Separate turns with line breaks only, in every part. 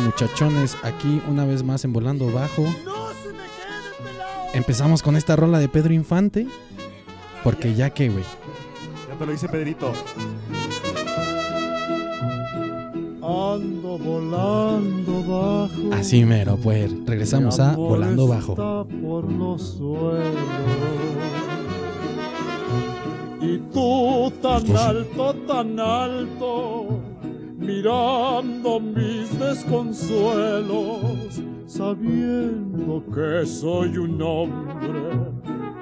muchachones aquí una vez más en Volando Bajo. Empezamos con esta rola de Pedro Infante. Porque ya que, güey.
Ya te lo dice Pedrito.
Ando volando bajo.
Así mero, pues. Regresamos a Volando Bajo.
Y tú tan alto, tan alto mirando mis desconsuelos, sabiendo que soy un hombre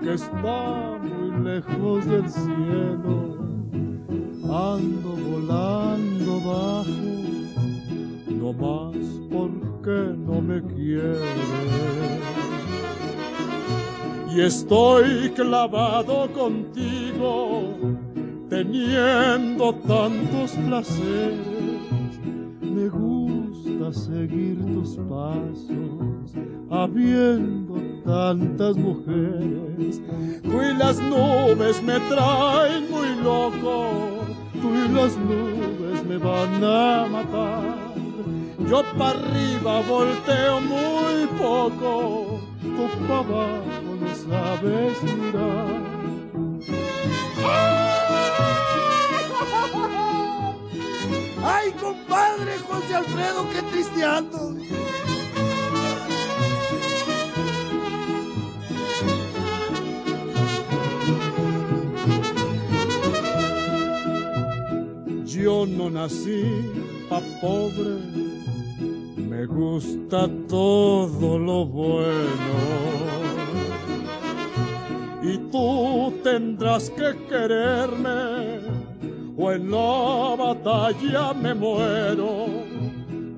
que está muy lejos del cielo. Ando volando bajo, no más porque no me quiere. Y estoy clavado contigo, teniendo tantos placeres. Seguir tus pasos, habiendo tantas mujeres. Tú y las nubes me traen muy loco, tú y las nubes me van a matar. Yo para arriba volteo muy poco, tú para abajo no sabes mirar.
¡Ay, compadre José Alfredo, qué triste ando!
Yo no nací pa' pobre, me gusta todo lo bueno. Y tú tendrás que quererme, o en la batalla me muero.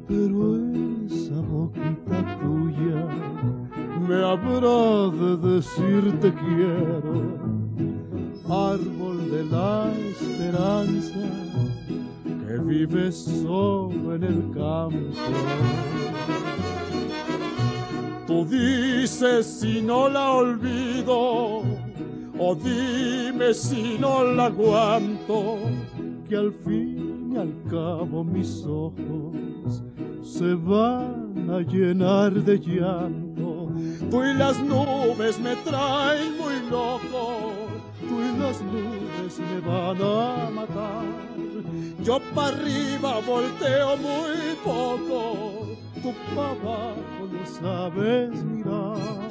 Pero esa boquita tuya me habrá de decir te quiero árbol de la esperanza que vive solo en el campo. Tú dices si no la olvido, dime si no la aguanto, que al fin y al cabo mis ojos se van a llenar de llanto. Tú y las nubes me traen muy loco, tú y las nubes me van a matar. Yo para arriba volteo muy poco, tú para abajo no sabes mirar.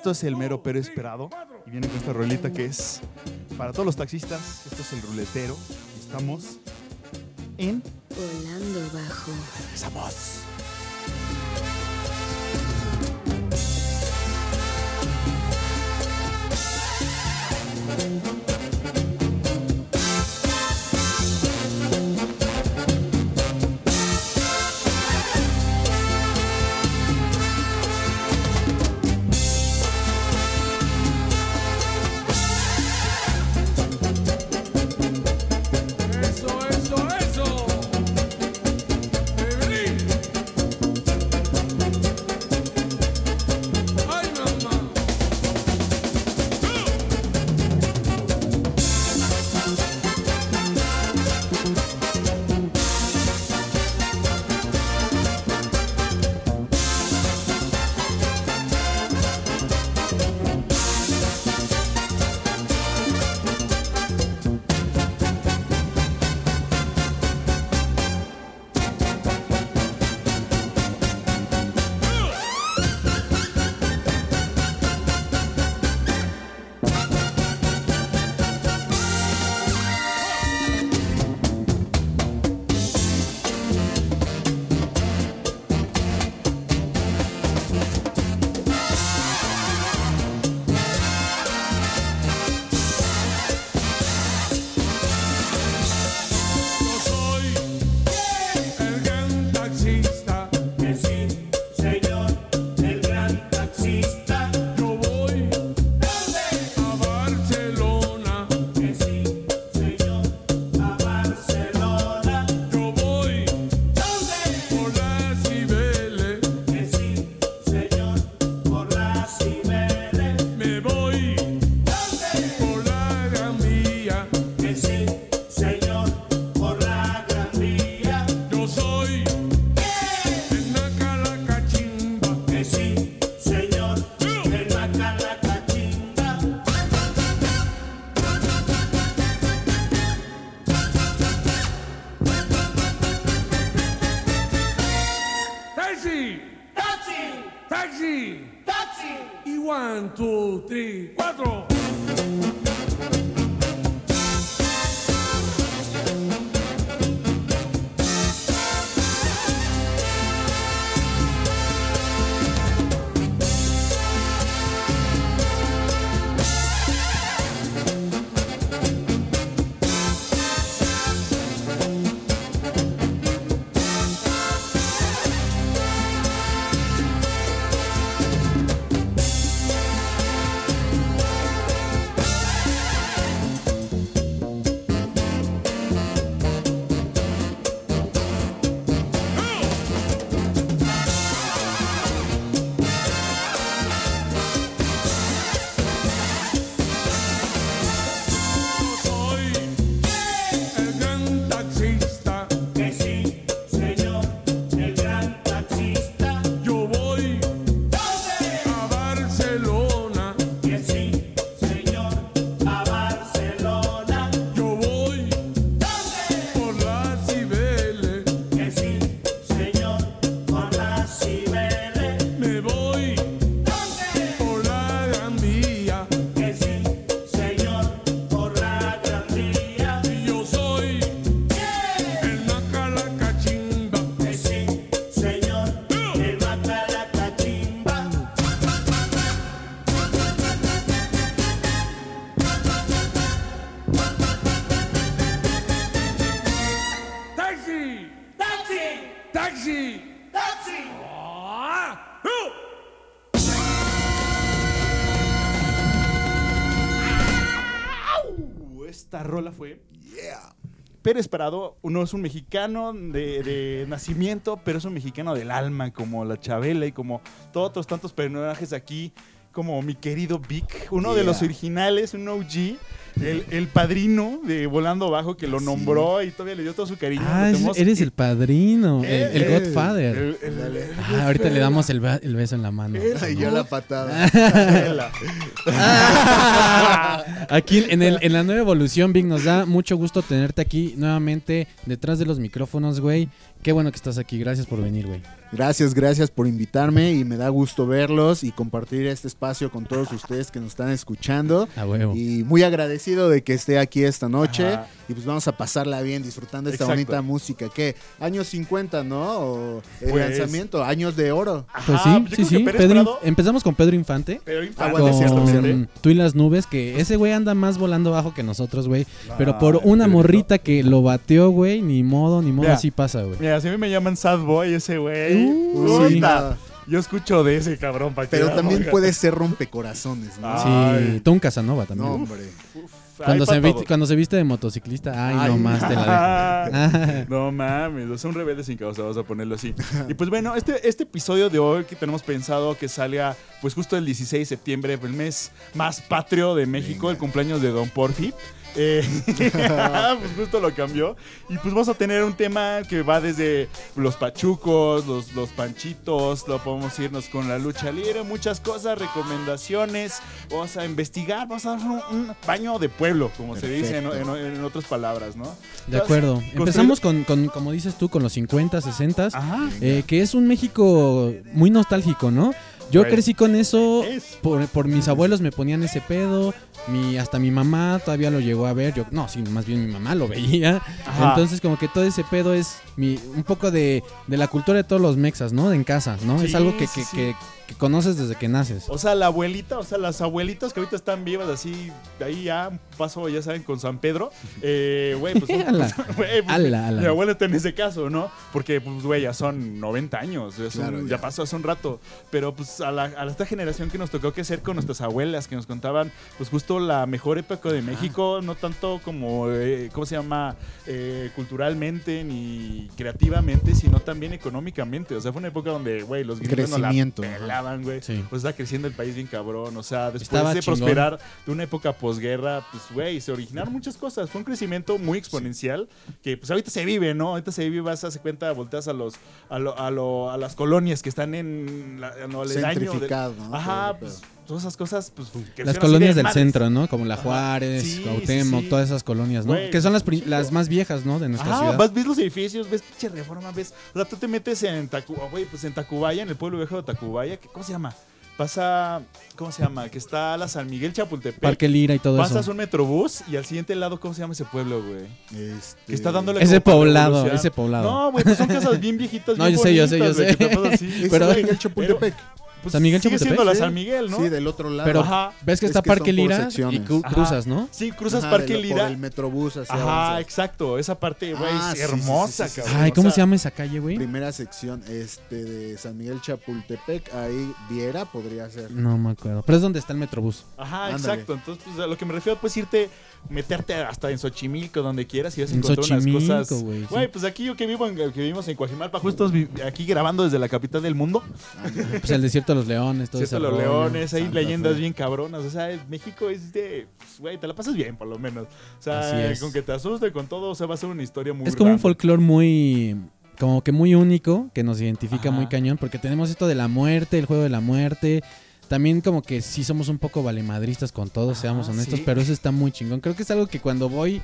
Esto es el mero pero esperado. Y viene con esta rolita que es para todos los taxistas. Esto es el ruletero. Estamos en
Volando bajo.
Regresamos. Pérez Prado, uno es un mexicano de, de nacimiento, pero es un mexicano del alma, como la Chabela y como todos otros tantos personajes aquí, como mi querido Vic, uno de los originales, un OG, el, el padrino de Volando Bajo que lo nombró y todavía le dio todo su cariño.
Ah, eres el padrino, el, el
Eh,
Godfather.
el- el- el- el
Ah, ahorita le damos el, beso en la mano.
Y yo la patada.
Aquí en, el, en la nueva evolución, Vic, nos da mucho gusto tenerte aquí nuevamente detrás de los micrófonos, güey. Qué bueno que estás aquí. Gracias por venir, güey.
Gracias, gracias por invitarme y me da gusto verlos y compartir este espacio con todos ustedes que nos están escuchando.
A huevo.
Y muy agradecido de que esté aquí esta noche
Ajá.
y pues vamos a pasarla bien disfrutando esta
Exacto.
bonita música. ¿Qué? Años 50, ¿no? O el
Pues-
lanzamiento, años de oro.
Pues
Ajá,
sí,
yo
sí,
que
sí.
Pérez
Pedro
Prado-
empezamos con Pedro Infante.
Pero
Ah, bueno,
con
cierto, cierto.
Tú y las nubes, que ese güey anda más volando bajo que nosotros, güey. Pero
Ah,
por una morrita que lo bateó, güey, ni modo, ni modo, así pasa, güey.
Mira, si a mí me llaman Sad Boy ese güey.
Uh, sí.
Yo escucho de ese cabrón para
Pero también puede ser rompecorazones, ¿no?
Ah.
Sí, un Casanova también.
no, hombre.
cuando, se
pa'
vi-
todo.
cuando se viste de motociclista, ay,
Ay.
no más te la dejo.
No mames, son rebeldes sin causa, vamos a ponerlo así. Y pues bueno, este, este episodio de hoy que tenemos pensado que salga pues justo el 16 de septiembre, el mes más patrio de México, el cumpleaños de Don Porfi. Eh, pues justo lo cambió. Y pues vamos a tener un tema que va desde los pachucos, los, los panchitos, lo podemos irnos con la lucha libre, muchas cosas, recomendaciones. Vamos a investigar, vamos a dar un, un baño de pueblo, como se dice en, en- en otras palabras, ¿no?
De acuerdo. Empezamos con, con, como dices tú, con los 50, 60,
Ajá.
eh, que es un México muy nostálgico, ¿no? Yo
Güey.
crecí con eso,
Es.
por, por mis abuelos me ponían ese pedo, mi, hasta mi mamá todavía lo llegó a ver, yo, no, sí, más bien mi mamá lo veía.
Ajá.
Entonces como que todo ese pedo es mi, un poco de, de la cultura de todos los mexas, ¿no? De en casa, ¿no? es algo que,
sí,
que,
sí.
que- que conoces desde que naces.
O sea, la abuelita, o sea, las abuelitas que ahorita están vivas así, de ahí ya paso, ya saben, con San Pedro. Eh, güey, pues,
Ala.
pues,
Ala, ala.
mi abuela está en ese caso, ¿no? Porque, pues, güey, ya son 90 años, es un-
Claro,
ya.
ya.
pasó hace un rato. Pero, pues, a, la, a esta generación que nos tocó que ser con nuestras abuelas, que nos contaban, pues, justo la mejor época de México, no tanto como, eh, ¿cómo se llama? Eh, culturalmente ni creativamente, sino también económicamente. O sea, fue una época donde, güey, los gringos no la pelaban, güey.
Sí.
Pues está creciendo el país bien cabrón. O sea, después
Estaba
de
chingón.
prosperar de una época posguerra, pues, güey, se originaron muchas cosas. Fue un crecimiento muy exponencial que, pues, ahorita se vive, ¿no? Ahorita se vive, vas a hacer cuenta, volteas a los, a, lo- a, lo- a las colonias que están en, la, en lo aledaño de-
Centrificado, ¿no?
Ajá, pues, todas esas cosas, pues.
Las colonias
de
del centro, ¿no? Como la. Juárez,
Sí,
Cuauhtémoc,
sí, sí.
todas esas colonias, ¿no?
Güey,
que son las, las más viejas, ¿no? De nuestra
Ah,
ciudad.
vas, ves los edificios, ves pinche reforma, ves. O sea, tú te metes en Tacubaya, güey, pues en Tacubaya, en el pueblo viejo de Tacubaya, ¿cómo se llama? Pasa, ¿cómo se llama? Que está la San Miguel Chapultepec.
Parque Lira y todo
Pasas
eso.
un metrobús y al siguiente lado, ¿cómo se llama ese pueblo, güey?
Este,
Que está dándole
Ese poblado, ese poblado.
No, güey, pues son casas bien viejitas.
No,
bien
yo sé, yo sé, yo sé.
pasas.
Es
Pero-
San Miguel Chapultepec.
Pues
San Miguel
sigue
Chapultepec,
siendo la
sí.
San Miguel, ¿no?
Sí, del otro lado.
Pero
Ajá.
ves que
Es
está
que son
Parque
por
Lira y
secciones.
cru-
Ajá.
cruzas, ¿no?
Sí, cruzas
Ajá,
Parque
de lo-
Lira.
Por el Metrobús hacia
Ajá,
avanzas.
exacto. Esa parte, güey,
Ah,
es
sí, sí, sí,
hermosa,
sí, sí, sí.
cabrón.
Ay,
O
¿cómo
sea,
se llama esa calle, güey?
Primera sección este de San Miguel Chapultepec, ahí Viera podría ser.
No me acuerdo. Pero es donde está el Metrobús.
Ajá,
Ándale.
exacto. Entonces, pues a lo que me refiero, pues irte, meterte hasta en Xochimilco, donde quieras, y vas a
En
encontrar unas
Xochimilco,
cosas.
güey, sí.
Pues aquí yo que vivo en, que vivimos en Coajimalpa, justo aquí grabando desde la capital del mundo.
Pues el desierto de los leones, todo
Cierto,
ese
los
rollo.
leones, hay leyendas
Fe.
bien cabronas. O sea, México es de. pues, Güey, te la pasas bien, por lo menos. O sea, con que te asuste con todo, o sea, va a ser una historia muy
Es como un folclore muy. Como que muy único, que nos identifica
Ajá.
muy cañón, porque tenemos esto de la muerte, el juego de la muerte. También como que sí somos un poco valemadristas con todo, seamos honestos,
sí.
pero eso está muy chingón. Creo que es algo que cuando voy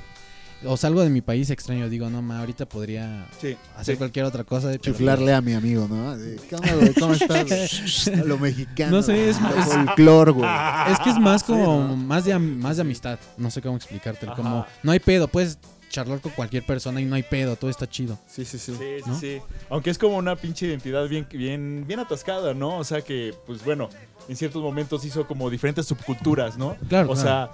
o salgo de mi país extraño, digo, no, ma, ahorita podría
Sí,
hacer
sí.
cualquier otra cosa. pero-
Chiflarle a mi amigo, ¿no? De, ¿Qué onda, güey? ¿Cómo estás? Lo mexicano.
No sé, es- es-
folclor, güey.
Es que es más
Sí,
como,
¿no?
más, de, am- más de amistad, no sé cómo explicártelo,
Ajá.
como, no hay pedo, puedes charlar con cualquier persona y no hay pedo, todo está chido.
Sí, sí, sí.
Sí, sí,
¿no?
sí. Aunque es como una pinche identidad bien, bien, bien atascada, ¿no? O sea que, pues bueno, en ciertos momentos hizo como diferentes subculturas, ¿no?
Claro,
O
claro.
sea,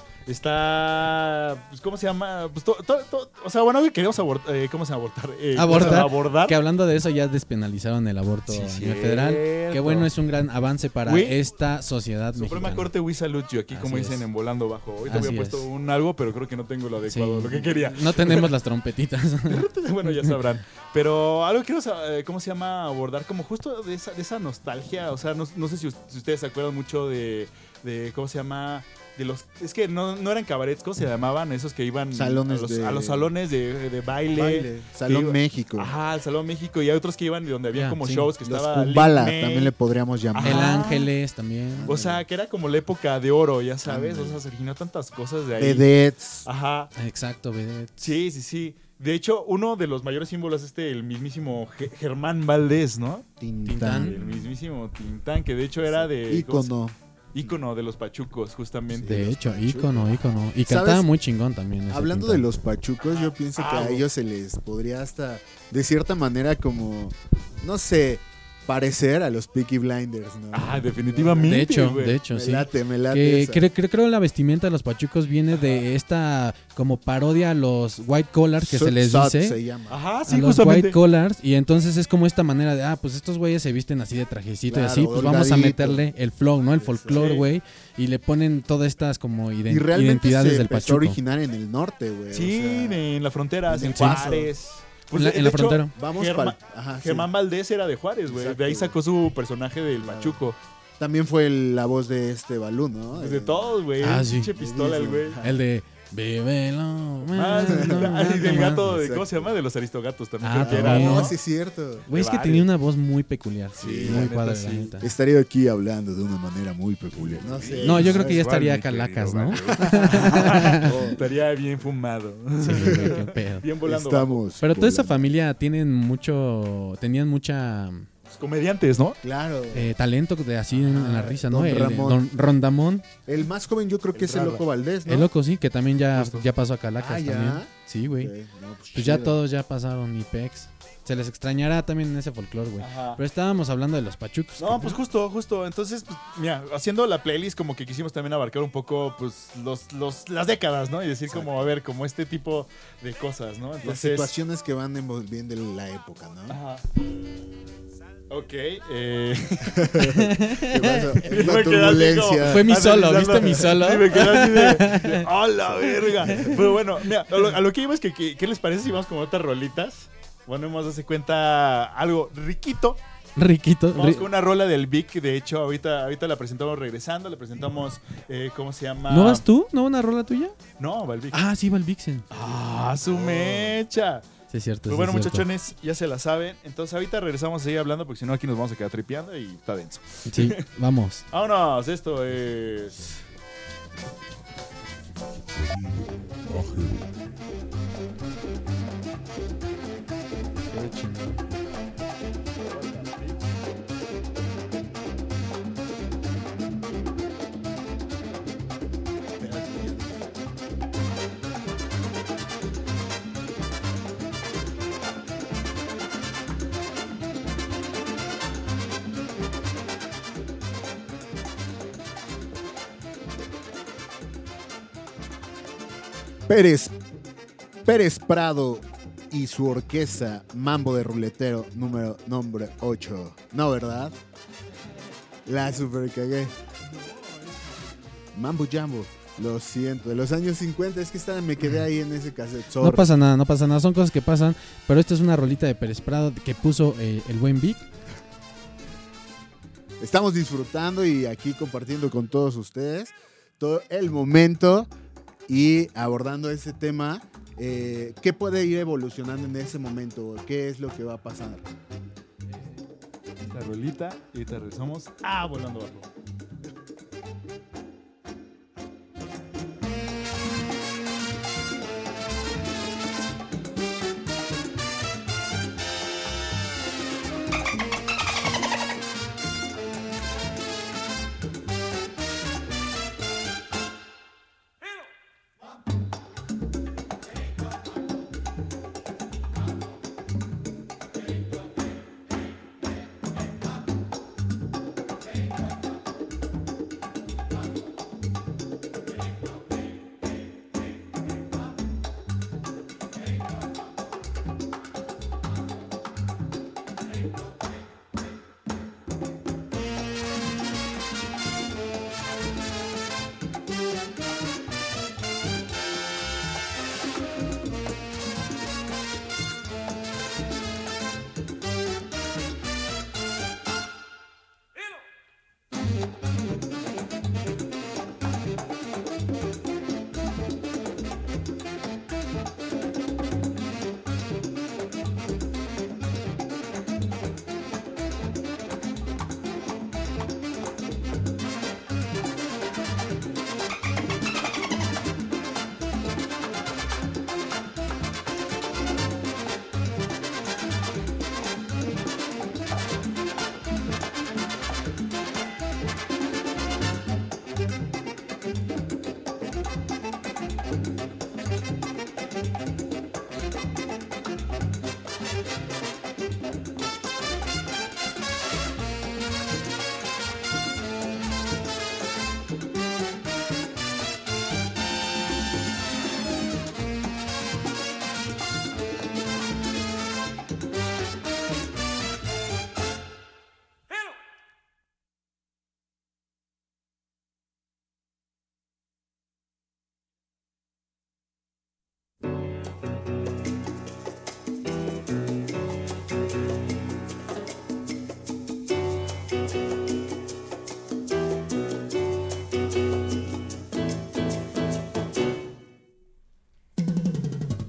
está. Pues, ¿Cómo se llama? Pues, to- to- to- o sea, bueno, hoy queremos abortar. ¿Cómo se llama? Abortar. Eh,
Abortar.
abordar.
Que hablando de eso ya despenalizaron el aborto
Sí,
a nivel federal. Que bueno, es un gran avance para esta sociedad
Suprema
mexicana.
Corte, we salute you. Aquí, como dicen,
es.
en volando bajo. Hoy te
Así
había puesto
es.
un algo, pero creo que no tengo lo
Sí.
adecuado, lo que quería.
No tenemos las trompetitas.
bueno, ya sabrán. Pero algo quiero saber, ¿cómo se llama? Abordar como justo de esa, de esa nostalgia. O sea, no, no sé si, si ustedes se acuerdan mucho de, de, ¿cómo se llama? De los, es que no, no eran cabarets, ¿cómo se llamaban? Esos que iban
Salones
a, los,
de-
a los salones de, de baile.
Baile. Salón
iba-
México.
Ajá, al Salón México. Y hay otros que iban de donde había
Ya,
como
sí.
shows que
Los
estaba.
Kumbala,
Lin May.
también le podríamos llamar.
el
Ajá.
Ángeles también.
O sea, que era como la época de oro, ya sabes. O sea, se originó tantas cosas de ahí.
Vedettes.
Ajá.
Exacto, vedette.
Sí, sí, sí. De hecho, uno de los mayores símbolos es este, el mismísimo Ge- Germán Valdés, ¿no?
Tintán.
Tintán.
El mismísimo Tintán, que de hecho era de... ¿cómo se-
Ícono.
Ícono de los pachucos, justamente.
De hecho,
pachucos.
ícono, ícono. Y
¿Sabes?
cantaba muy chingón también. ese
Hablando de los pachucos, yo pienso que
Ah,
a ellos se les podría hasta, de cierta manera, como, no sé, parecer a los Peaky Blinders, ¿no?
Ah, definitivamente.
De hecho, de hecho,
me
sí.
late, me late.
Que creo, creo, la vestimenta de los pachucos viene de esta como parodia a los white collars que se les dice.
se llama.
Ajá,
a
sí,
los
justamente.
white collars y entonces es como esta manera de ah pues estos güeyes se visten así de trajecito y así pues vamos a meterle el flow no el folclore
Sí.
güey y le ponen todas estas como ident-
y realmente
identidades
se
del
a
pachuco
originar en el norte, güey.
Sí,
o sea,
en la frontera,
en
en
el
Juárez.
En la- en frontera.
Vamos
Germán,
pa'l- ajá, sí.
Germán Valdés era de Juárez, güey. De ahí sacó su personaje del Pachuco.
También fue el- la voz de este Balú, ¿no?
Pues de todos, güey.
Ah,
Ah,
sí.
Pinche pistola el güey.
el de Vívelo.
Ah, y del
no,
gato, de, ¿cómo se llama? De los aristogatos también.
Ah,
que era,
también.
¿no?
No, sí es cierto.
Güey, es que tenía una voz muy peculiar.
Sí,
muy
la neta,
padre,
sí.
la neta.
Estaría aquí hablando de una manera muy peculiar. No sé.
No, yo creo que ya estaría calacas, ¿no?
Estaría bien fumado.
Sí, qué pedo.
Bien volando.
Estamos.
Pero toda esa familia tienen mucho, tenían mucha
comediantes, ¿no?
Claro.
eh, talento de así en, en la risa, ¿no? El-
Ramón.
Don Rondamón,
El más joven yo creo que
El
es el. Loco Valdés, ¿no?
el loco sí, que también ya,
Justo.
ya pasó a Calacas
Ah, ¿ya?
también. Sí, güey.
No, pues
Pues ya todos ya pasaron y pex. Se les extrañará también en ese folclore, güey.
Ajá.
Pero estábamos hablando de los pachucos.
No, pues justo, justo. Entonces, pues, mira, haciendo la playlist, como que quisimos también abarcar un poco, pues, los, los, las décadas, ¿no? Y decir como, a ver, como este tipo de cosas, ¿no?
Las situaciones que van envolviendo la época, ¿no?
Ajá. Ok, eh. Así
turbulencia.
Fue mi solo. ¿viste mi solo?
Sí, me quedé así de. ¡A la verga! Pero bueno, mira, a lo, a lo que iba es que, que- ¿qué les parece si vamos con otras rolitas? Bueno, hemos dado cuenta algo riquito.
Riquito.
Vamos
ri-
con una rola del Vic, de hecho, ahorita, ahorita la presentamos regresando, le presentamos, eh, ¿cómo se llama?
¿No vas tú? ¿No una rola tuya?
No, va el Vic.
Ah, sí, va el Vixen.
Ah, su mecha.
Sí, es cierto.
Pues
sí
bueno,
cierto.
muchachones, ya se la saben. Entonces ahorita regresamos a seguir hablando porque si no aquí nos vamos a quedar tripeando y está denso.
Sí, vamos.
Vámonos, esto es...
Pérez, Pérez Prado y su orquesta Mambo de Ruletero número nombre 8. No, ¿verdad? La super cagué. Mambo Jambo. Lo siento, de los años 50 es que esta, me quedé ahí en ese cassette.
No pasa nada, no pasa nada. Son cosas que pasan. Pero esta es una rolita de Pérez Prado que puso eh, el buen Vic.
Estamos disfrutando y aquí compartiendo con todos ustedes todo el momento y abordando ese tema. eh, ¿Qué puede ir evolucionando en ese momento? ¿Qué es lo que va a pasar?
La rolita y ahorita regresamos a Volando Bajo.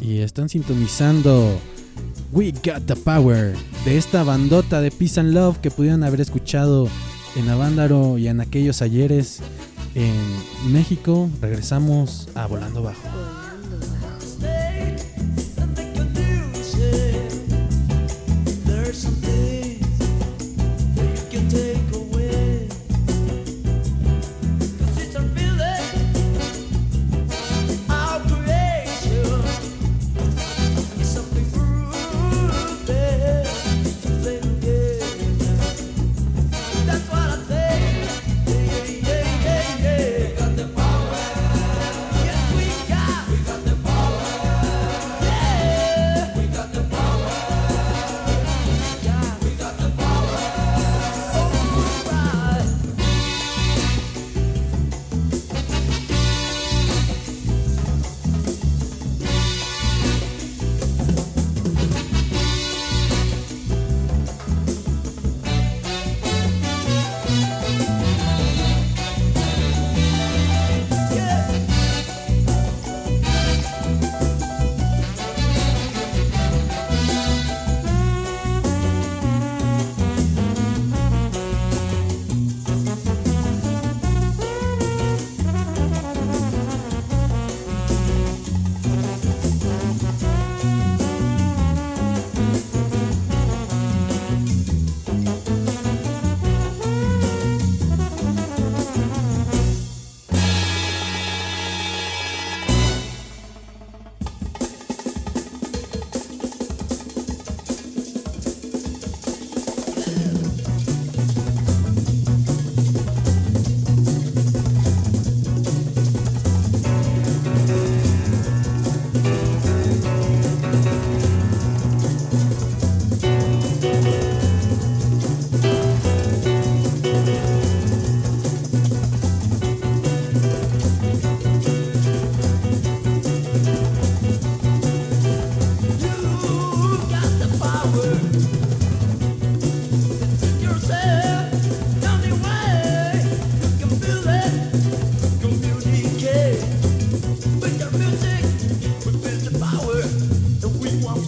Y están sintonizando We Got the Power de esta bandota de Peace and Love que pudieron haber escuchado en Avándaro y en aquellos ayeres en México. Regresamos a Volando Bajo.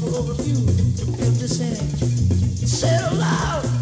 will overview you
say it
Said aloud.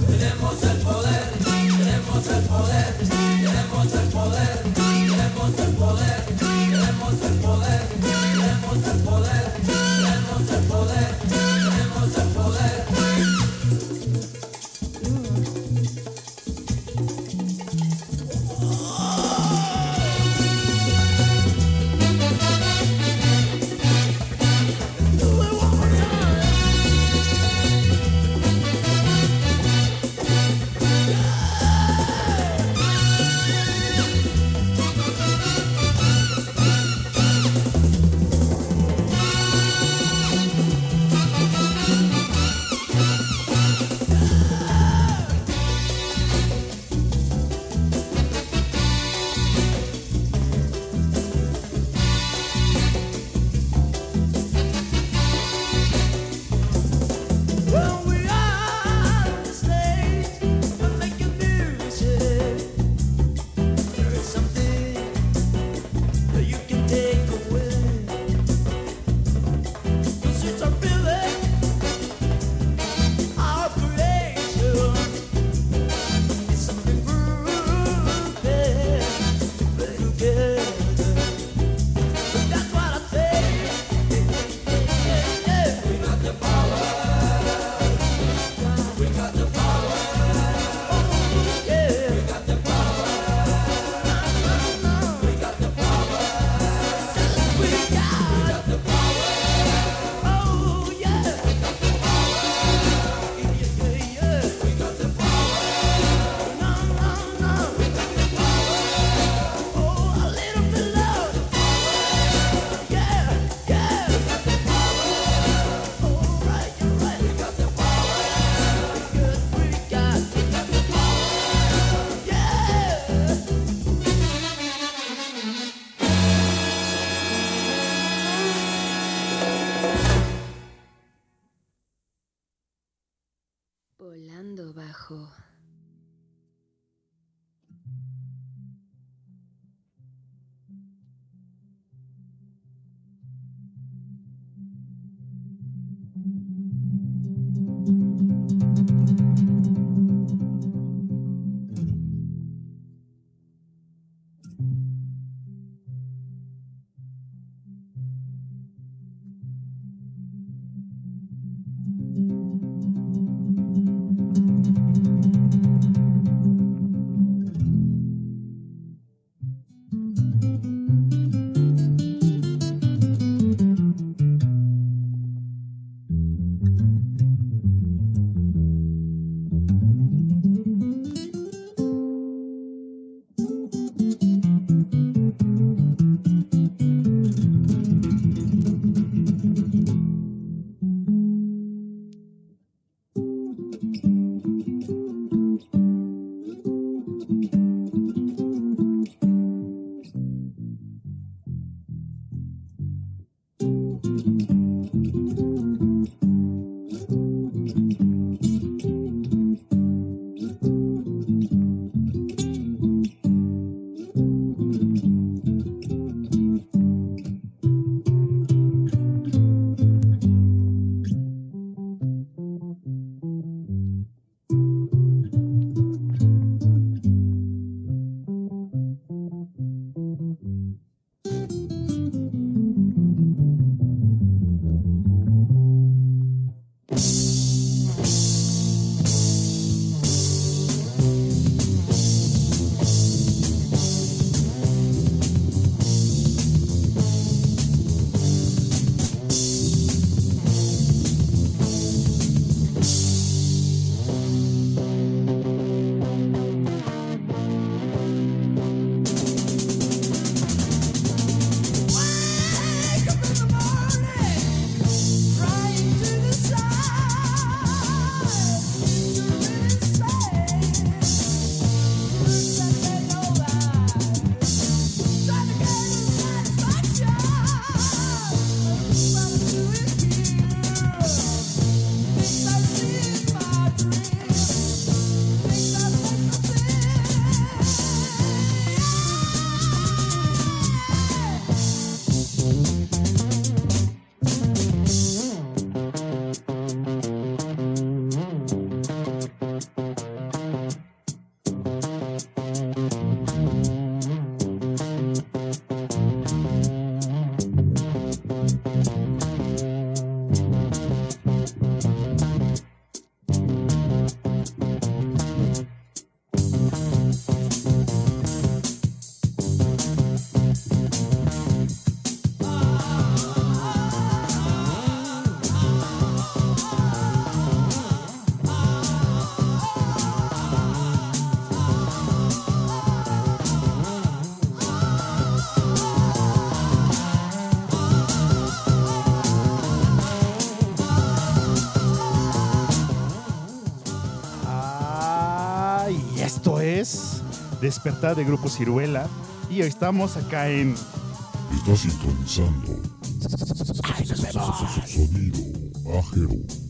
Despertar de Grupo Ciruela y hoy estamos acá en
Está sintonizando. Sonido Ajero.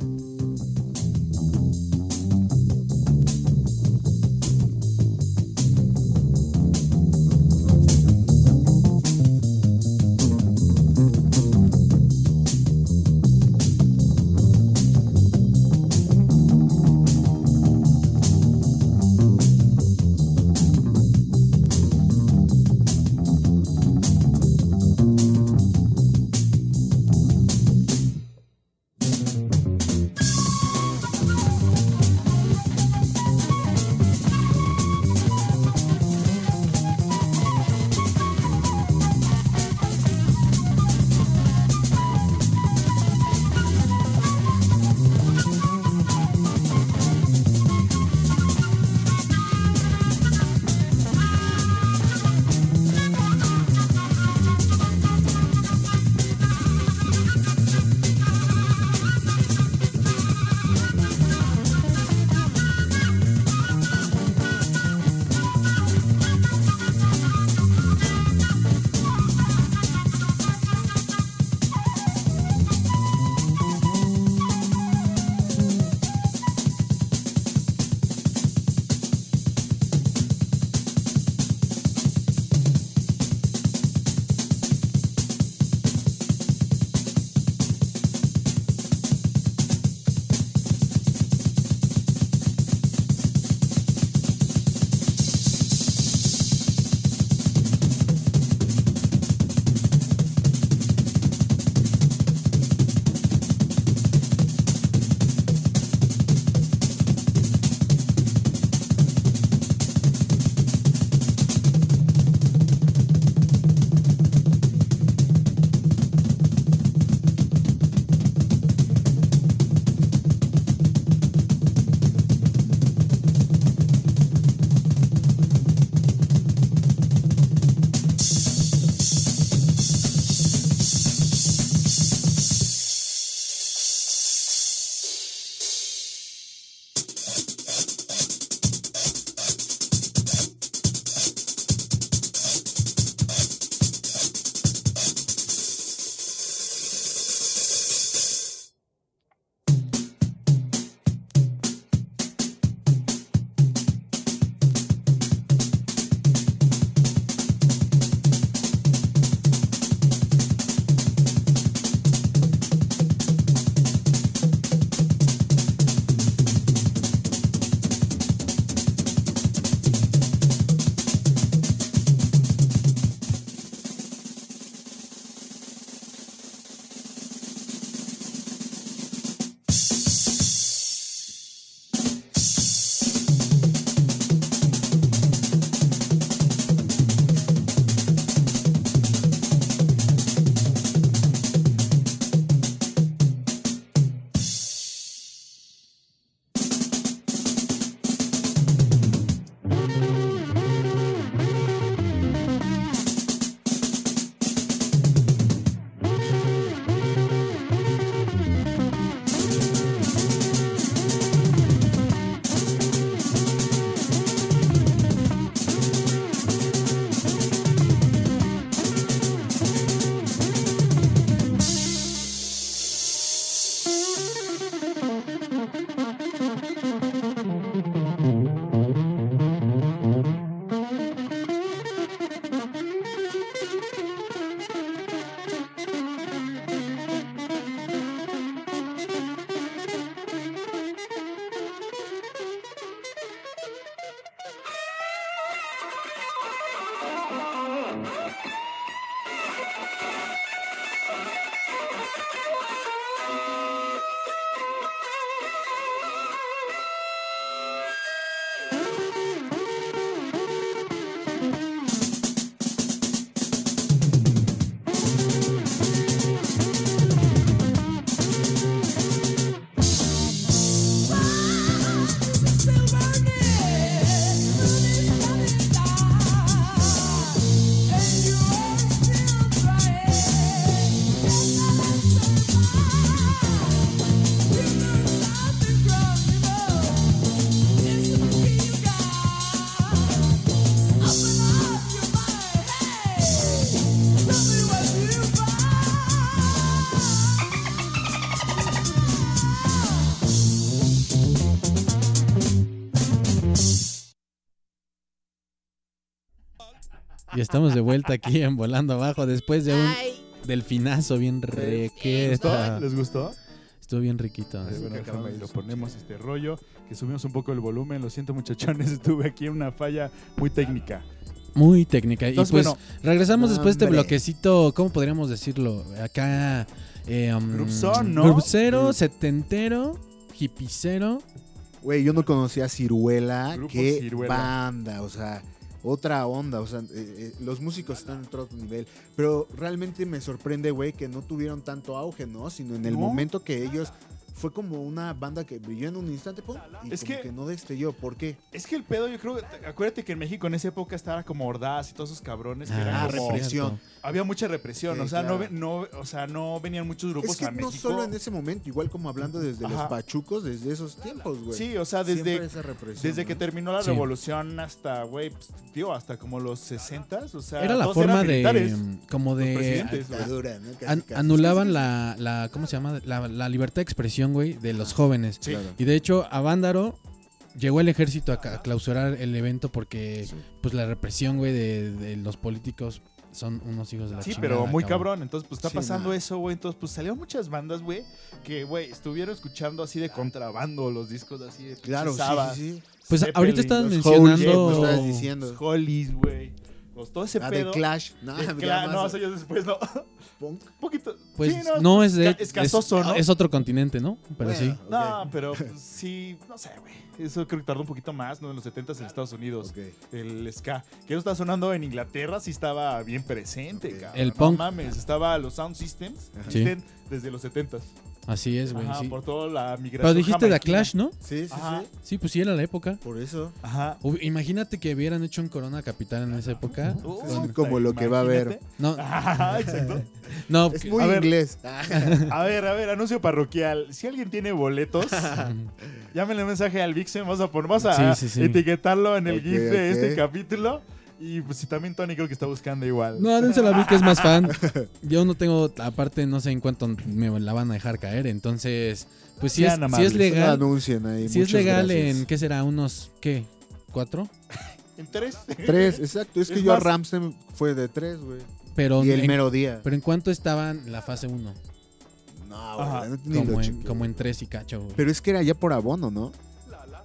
Estamos de vuelta aquí en Volando Abajo después de un delfinazo bien
¿Les gustó?
requeta.
¿Les gustó?
Estuvo bien riquito.
Bueno, déjame lo ponemos este rollo, que subimos un poco el volumen. Lo siento, muchachones, estuve aquí en una falla muy técnica.
Muy técnica.
Entonces,
y pues
bueno,
regresamos después de este bloquecito, ¿cómo podríamos decirlo? Acá... Eh, um,
¿no?
Grupsero, setentero, hipicero.
Güey, yo no conocía a Ciruela.
Grupo
Qué
Ciruela.
banda, o sea, otra onda. O sea, eh, eh, los músicos están en otro nivel. Pero realmente me sorprende, güey, que no tuvieron tanto auge, ¿no? Sino en el
No.
momento que ellos. Fue como una banda que brilló en un instante, pum, y
Es
como
que-
que... no destelló. ¿Por qué?
Es que el pedo, yo creo, acuérdate que en México en esa época estaba como Ordaz y todos esos cabrones que eran
Ah,
como-
represión.
Había mucha represión,
Sí,
o sea, no,
claro.
no, o sea, no venían muchos grupos
Es que
a
no
México.
solo en ese momento, igual como hablando desde los pachucos, desde esos tiempos, güey.
Sí, o sea, desde,
esa
desde
¿no?
que terminó la
Sí.
revolución hasta, güey, pues, tío, hasta como los 60 o sea,
Era la forma de...
militares,
Como
los
de...
presidentes, güey.
Dictadura, ¿no? Casi,
an-
casi.
anulaban la, la... ¿Cómo se llama? La, la libertad de expresión, güey, de los jóvenes.
Sí.
Claro.
Y de hecho, a Vándaro llegó el ejército a, ca- a clausurar el evento porque, pues, la represión, güey, de, de los políticos son unos hijos de la
Sí,
chingada.
pero muy cabrón. Entonces, pues está
Sí,
pasando
no.
eso, güey. Entonces, pues salieron muchas bandas, güey, que, güey, estuvieron escuchando así de contrabando los discos así de
Claro, sí,
Sabbath,
sí, sí.
Pues
Zeppelin,
ahorita estabas mencionando...
Estabas diciendo.
Los Hollies, güey. Los- todo ese
Ah, de
pedo.
Clash. No,
de
ya
Cla-
más
no, eso ya después, no.
punk.
Un poquito.
Pues
sí,
no, es de...
esca- Escasoso,
es,
¿no?
es otro continente, ¿no? Pero
Bueno,
sí.
ok.
No, pero pues, sí, no sé, güey. Eso creo que tardó un poquito más, ¿no? En los 70s en Estados Unidos.
Ok.
El ska. Que eso está sonando en Inglaterra, sí estaba bien presente,
Ok.
cabrón.
El
no
punk.
mames, estaba los Sound Systems.
Sí.
desde los 70s.
Así es, güey.
Ajá,
sí.
por toda la migración.
Pero dijiste de. Clash, ¿no?
Sí, sí,
Ajá.
sí.
Sí, pues sí, era la época.
Por eso.
Ajá.
Uy, imagínate que hubieran hecho un Corona Capital en esa época.
Uh,
como lo que va a haber.
No,
Ajá, exacto.
no.
Es muy
a ver.
inglés.
A ver, a ver, anuncio parroquial. Si alguien tiene boletos, llámenle un mensaje al Vixen. Vamos a, poner, vamos a
Sí, sí, sí.
etiquetarlo en el
Ok,
GIF de este capítulo. Y pues si también Tony creo que está buscando igual.
No, dénselo a mí que es más fan. Yo no tengo, aparte no sé en cuánto me la van a dejar caer, entonces, pues si es, si es legal,
anuncien ahí.
si es legal
gracias.
en, ¿qué será? Unos, ¿qué? ¿Cuatro?
¿En tres?
Tres, exacto. Es que yo a Ramsey fue de tres, güey.
Pero,
Y el
en,
mero día.
pero en cuánto estaban la fase 1?
No, güey. no-
Como, en,
chequé.
como en tres y cacho, güey.
Pero es que era ya por abono, ¿no?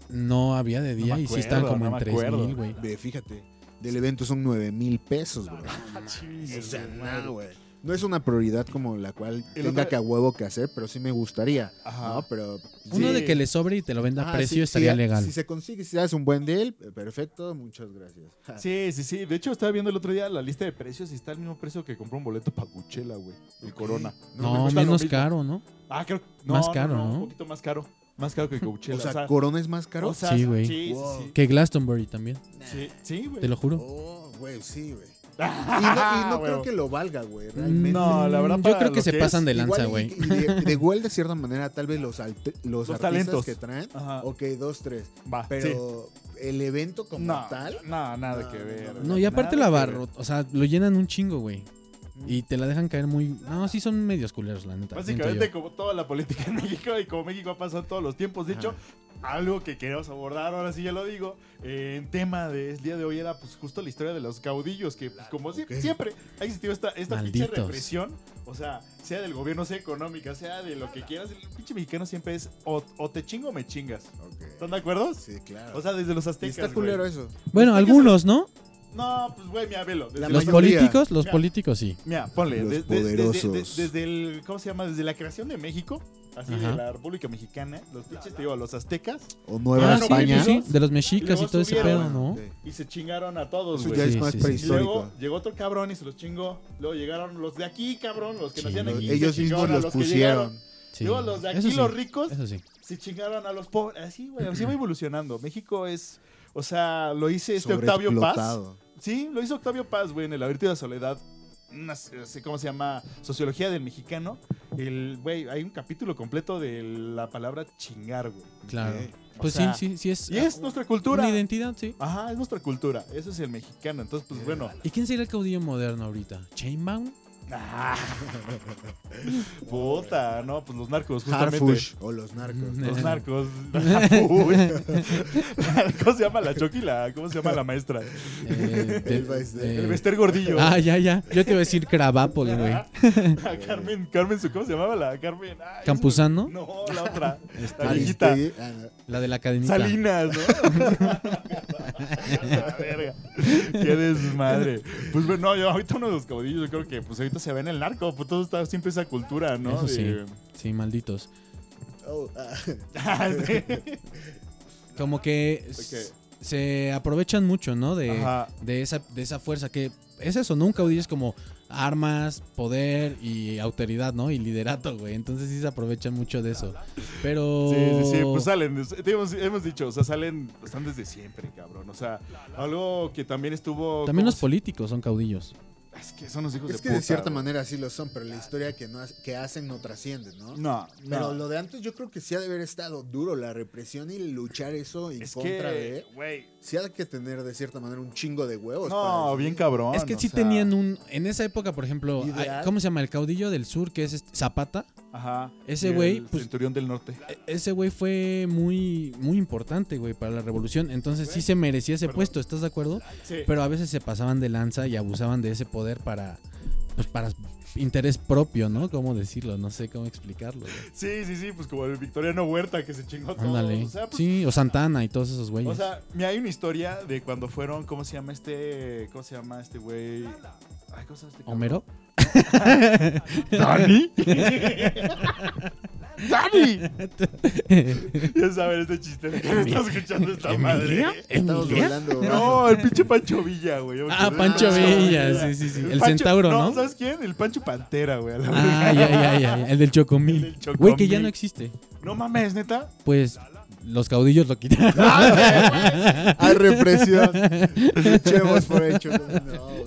No había de día y sí estaban como
no
en tres mil, güey.
Ve, fíjate. Del evento son nueve mil pesos, güey. O sea, no, güey. No es una prioridad como la cual
El
tenga
otro-
que a huevo que hacer, pero sí me gustaría.
Ajá.
¿No? Pero.
Uno
Sí.
de que le sobre y te lo venda a
Ah,
precio
sí,
estaría
sí,
legal.
Si se consigue, si haces un buen deal, eh, perfecto, muchas gracias.
Sí, sí, sí. De hecho, estaba viendo el otro día la lista de precios y está el mismo precio que compró un boleto para Coachella, güey. El Corona.
no,
me gusta lo
menos
mismo.
caro, ¿no?
Ah, creo no,
Más
no,
caro, ¿no?
Un poquito más caro. Más caro que Coachella.
O sea, ¿Corona es más caro?
o sea,
Sí, güey.
Sí,
Wow.
sí, sí.
Que Glastonbury también,
Sí, sí, güey.
te lo juro.
Oh, güey, sí, güey. Y no, y no creo que lo valga, güey, realmente.
No, la verdad,
Mm, Yo creo que se pasan de lanza, güey.
Y, de, de igual, de cierta manera, tal vez los, alte- los,
Los
artistas
talentos.
que traen,
Ajá.
ok, dos, tres.
Va, sí.
Pero el evento como
No,
tal,
no, nada
No,
que ver.
no,
y aparte la barro, o sea, lo llenan un chingo, güey. Y te la dejan caer muy... No, sí son medios culeros, la neta.
Básicamente como toda la política en México y como México ha pasado todos los tiempos. De hecho, algo que queremos abordar, ahora sí ya lo digo, eh, en tema del día de hoy era pues justo la historia de los caudillos, que pues como siempre ha existido esta, esta pinche represión, o sea, sea del gobierno, sea económica, sea de lo que quieras, el pinche mexicano siempre es o, o te chingo o me chingas. ¿Están de acuerdo?
Sí, claro.
O sea, desde los
Y
aztecas.
está culero
güey.
eso.
Bueno, algunos, ¿no?
No, pues güey, mira, velo. desde
Los políticos, los
Mira.
políticos sí.
Mira, ponle,
Los
de- de- desde,
poderosos.
de- desde el, ¿cómo se llama? Desde la creación de México, así
Ajá.
de la República Mexicana, los pinches, te digo, los aztecas,
O Nueva
Ah,
España.
sí, sí, de los
Y
mexicas
luego
y todo ese
subieron.
pedo, ¿no?
Y se chingaron a todos,
Eso
güey.
ya es más.
Y luego llegó otro cabrón y se los chingó. Luego llegaron los de aquí, cabrón, los que
Sí,
nacían aquí. se
Ellos mismos los pusieron.
Luego los de aquí,
Eso sí,
los ricos,
Eso sí.
se chingaron a los pobres. Así, güey, así va evolucionando. México es, o sea, lo hice este Octavio Paz. Sí, lo hizo Octavio Paz, güey, en El laberinto de la soledad. Una, ¿Cómo se llama? Sociología del mexicano. El, güey, hay un capítulo completo de la palabra chingar, güey.
Claro. Pues
sea,
sí, sí, sí es.
Y es nuestra cultura.
Una identidad, sí.
Ajá, es nuestra cultura. Eso es el mexicano. Entonces, pues bueno.
¿Y quién sería el caudillo moderno ahorita? ¿Chainbound?
Puta, no, pues los narcos, justamente.
Harfush o los narcos.
Los narcos. ¿Cómo se llama la Chucky? La, ¿Cómo se llama la maestra?
Eh,
El Bester.
eh,
El Bester Gordillo.
Ah, ya, ya. Yo te iba a decir Cravapol, güey.
A Carmen, Carmen, ¿cómo se llamaba la Carmen? Ay,
¿Campuzano?
No, la otra.
Este,
La viejita.
Aristegui- ah.
La de la cadenita.
Salinas, ¿no? La verga. Qué desmadre. Pues bueno, no, yo ahorita uno de los caudillos, yo creo que pues ahorita se ve en el narco, pues todo está siempre esa cultura, ¿no?
Eso sí.
De-
Sí, malditos.
Oh, ah.
Ah, sí.
Como que se aprovechan mucho, ¿no? De, de, esa, de esa fuerza que es eso, ¿no? Un caudillo es como armas, poder y autoridad, ¿no? Y liderato, güey. Entonces sí se aprovechan mucho de eso. Pero...
Sí, sí, sí, pues salen, hemos, hemos dicho, o sea, salen, están desde siempre, cabrón. O sea, algo que también estuvo...
También
¿cómo
los políticos son caudillos.
Es que son los hijos
Es
de
que de
puta,
cierta
güey.
manera sí lo son, pero la historia que, no, ha- que hacen no trasciende, ¿no?
No,
Pero
no.
lo de antes yo creo que sí ha de haber estado duro la represión y luchar eso en
Es
contra
que,
de...
güey,
Sí hay que tener de cierta manera un chingo de huevos. para
no,
decir,
bien cabrón.
es que sí
sea,
tenían un... En esa época, por ejemplo, hay-. ¿cómo se llama? El caudillo del sur, que es este- Zapata.
Ajá.
Ese güey, pues-
Centurión del Norte.
E- Ese güey fue muy, muy importante, güey, para la revolución. Entonces sí se merecía ese
Perdón.
puesto, ¿estás de acuerdo?
Sí.
Pero a veces se pasaban de lanza y abusaban de ese poder para, pues para interés propio, ¿no? ¿Cómo decirlo? No sé cómo explicarlo. güey.
Sí, sí, sí, pues como el Victoriano Huerta que se chingó todo.
Ándale.
O sea, pues,
Sí, o Santana y todos esos güeyes.
O sea, mira, hay una historia de cuando fueron, ¿cómo se llama este? ¿Cómo se llama este güey?
¿Homero?
¿Dani? ¡Dani! ya saben este chiste de que me está escuchando esta madre.
Estamos volando.
No, el pinche Pancho Villa, güey.
Ah, Pancho Villa, sí, sí, sí. El centauro, ¿no?
¿Sabes quién? El Pancho Pantera, güey. a la
Ah, ya, ya, ya, ya. El del
El
Chocomil. Güey, que ya no existe.
No mames, neta.
Pues los caudillos lo quitaron.
Hay represión. Luchemos por hecho. No.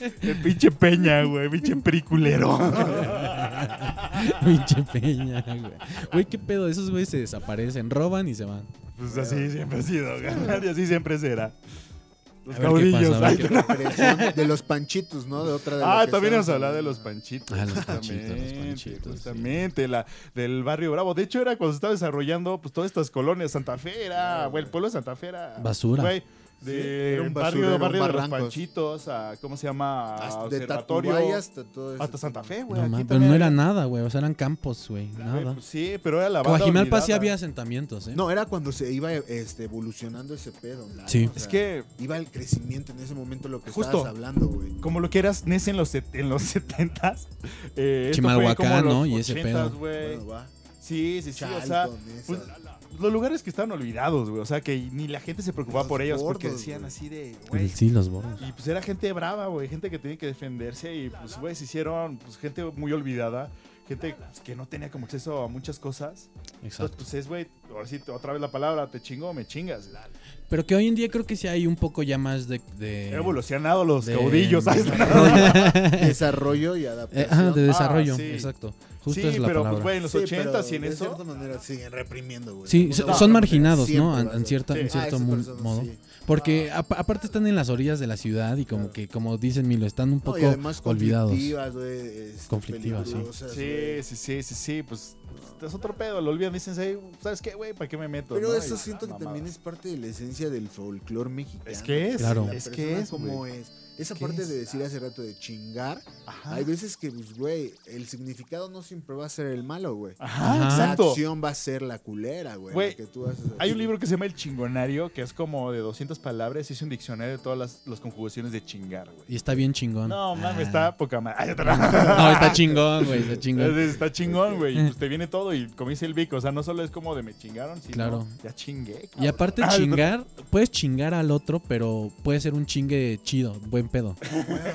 El pinche Peña, güey. Pinche periculero.
Pinche peña, güey. Güey, qué pedo. Esos güeyes se desaparecen, roban y se van.
Pues así siempre ha sido, güey. Y así siempre será. Los caudillos.
pasa,
ay,
de los panchitos, ¿no? De otra de
Ah, también hemos
estamos
hablado de los panchitos.
Ah, los panchitos, los
justamente,
panchitos, sí.
Justamente, la, del barrio Bravo. De hecho, era cuando se estaba desarrollando pues todas estas colonias. Santa Fe era, güey, el pueblo de Santa Fe era.
Basura.
Güey, de
un
barrio,
basurero,
barrio de los panchitos a, ¿cómo se llama?
Hasta de
Observatorio.
Hasta todo eso.
Hasta Santa Fe, güey.
No, pero
también
no era nada, güey. O sea, eran campos, güey.
Güey,
Nada.
pues sí, pero era la banda
Coajimalpa sí había asentamientos, ¿eh?
No, era cuando se iba este, evolucionando ese pedo. ¿no?
Sí.
O sea,
Es que
Iba el crecimiento en ese momento, lo que
Justo.
estabas hablando, güey.
como lo que eras Ness en los, set- en los 70s. Eh, esto fue
Chimalhuacán,
como los
¿no? Y ese
80s,
pedo.
Bueno, va.
Sí, sí, sí. o sea, pues, los lugares que estaban olvidados, güey. O sea, que ni la gente se preocupaba
Los
por ellos porque
gordos,
decían
güey.
así de, güey.
Sí, los borros.
Y pues era gente brava, güey. Gente que tenía que defenderse. Y pues, güey, se hicieron pues, gente muy olvidada. Gente pues, que no tenía como acceso a muchas cosas. Entonces,
Exacto.
pues es, güey, ahora sí, otra vez la palabra, te chingo o me chingas.
Pero que hoy en día creo que sí hay un poco ya más de. de
He evolucionado los
de-
caudillos. ¿sabes?
Desarrollo y
Eh,
adaptación.
ajá, de desarrollo,
Ah, sí.
exacto. Justo
sí,
es la
pero
palabra.
pues, güey, en los
Sí,
80s y en
de
eso.
cierta manera siguen reprimiendo, güey.
Sí, son marginados,
siempre
¿no? En, cierta,
Sí.
en
Ah,
cierto
personas,
modo.
sí.
Porque apa- aparte están en las orillas de la ciudad y como que, como dicen Milo, están un
No,
poco
y además
olvidados.
conflictivas, güey. este,
Conflictivas, sí.
Sí, sí, sí, sí, sí, pues es otro pedo, lo olvidan, dicen, "Ey, ¿sabes qué, güey? ¿Para qué me meto?
Pero
no?
eso
Y,
siento que
mamadas.
también es parte de la esencia del folclore mexicano.
Es que es,
Claro.
La
es que es,
como es. Esa
¿Qué
parte
es?
de decir hace rato de chingar,
Ajá.
hay veces que, pues, güey, el significado no siempre va a ser el malo, güey.
Ajá,
Ajá.
La
exacto.
acción va a ser la culera, güey.
Güey,
la que tú haces
Hay un libro que se llama El Chingonario, que es como de 200 palabras, y es un diccionario de todas las, las conjugaciones de chingar, güey.
Y está bien chingón.
No, mames,
Ah.
está poca madre.
No, está chingón, güey, está chingón.
Está chingón, güey. y Pues te viene todo y como dice el Vic, o sea, no solo es como de me chingaron, sino
Claro.
ya chingué.
Y aparte
Ah,
chingar, puedes chingar al otro, pero puede ser un chingue chido, buen pedo.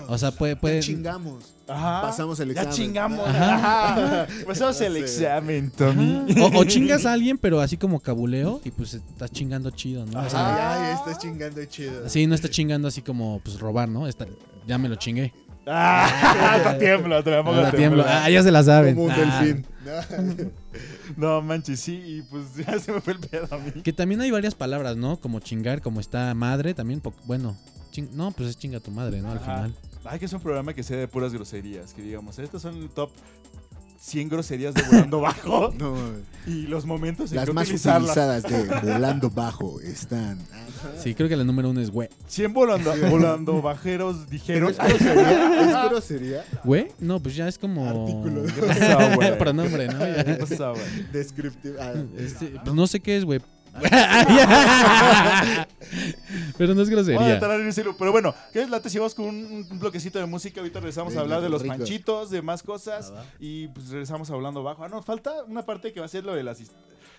O sea, puede,
Ya chingamos.
Ajá.
Pasamos el
Ya
examen.
chingamos.
Ajá.
Ajá. Pasamos el
Ya
examen, Tommy.
O, o chingas a alguien, pero así como cabuleo, y pues estás chingando chido, ¿no? O sea,
Ay, ay, estás chingando chido.
sí, no está chingando así como pues robar, ¿no? Está- ya me lo chingué.
Ah, hasta tiemblo, te la pongo
Ahora
a
tiemblo. Ah, ya se la saben.
Como un
Ah.
delfín.
No manches, sí, y pues ya se me fue el pedo a mí.
Que también hay varias palabras, ¿no? Como chingar, como está madre, también, bueno, ching- no, pues es chinga tu madre, ¿no? Al
Ajá.
final.
Hay que hacer un programa que sea de puras groserías. Que digamos, estos son el top 100 groserías de volando bajo.
No,
Y los momentos en
las
que
más
utilizarlas.
utilizadas de volando bajo están.
Sí, creo que la número uno es güey.
100 volando, volando bajeros dijeron.
¿Es grosería? ¿Es grosería?
¿Güey? No, pues ya es como.
Artículo.
¿Qué pasó, güey?
Pronombre, ¿no? Ya.
¿Qué pasó, güey?
Descriptivo. Ah,
Este, pues no sé qué es, güey. Pero no es grosería.
Pero bueno, ¿qué es late si vamos con un, un bloquecito de música? Ahorita regresamos a hablar de los
rico.
panchitos, de más cosas.
Ah,
y pues regresamos hablando bajo. Ah, no, falta una parte que va a ser lo de las...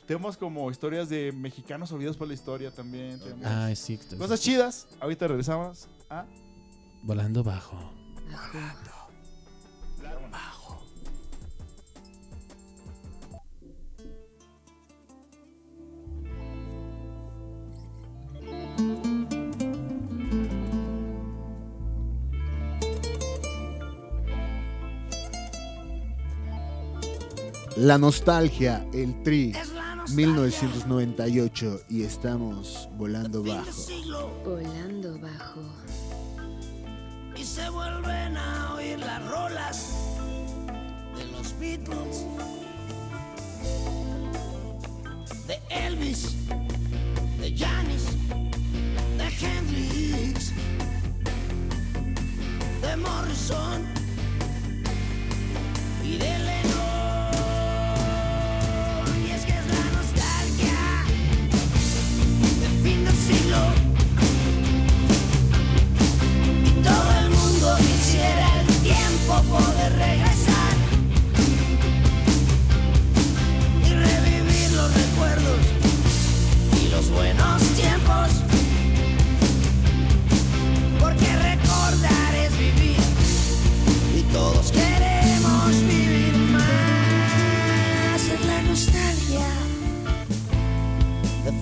Tenemos como historias de mexicanos olvidados por la historia también. tenemos
Ah, sí. esto-
Cosas chidas. Ahorita regresamos a...
Volando bajo.
La nostalgia, el tri, 1998 y estamos volando bajo.
Volando bajo.
y se vuelven a oír las rolas de los Beatles, de Elvis, de Janis, Hendrix, de Morrison y de Lennon.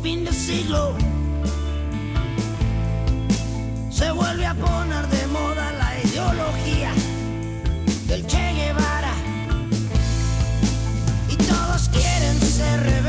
Fin del siglo se vuelve a poner de moda la ideología del Che Guevara. Y todos quieren ser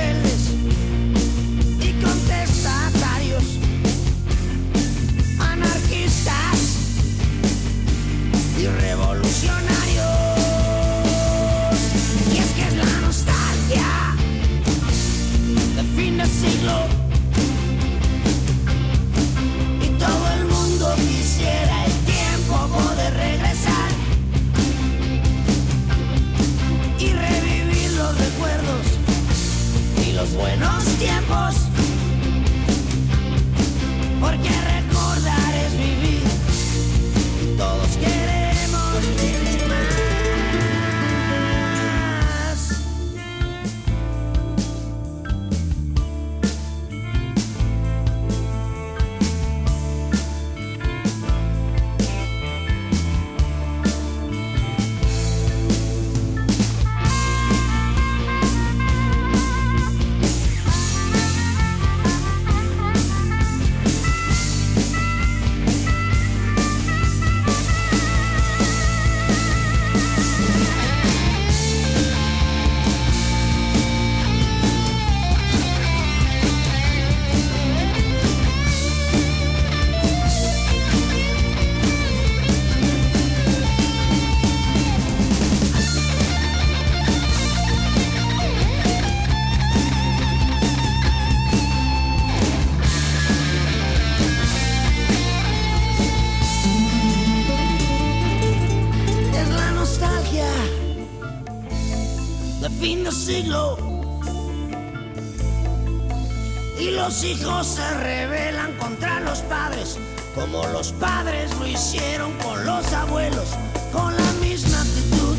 hicieron con los abuelos, con la misma actitud,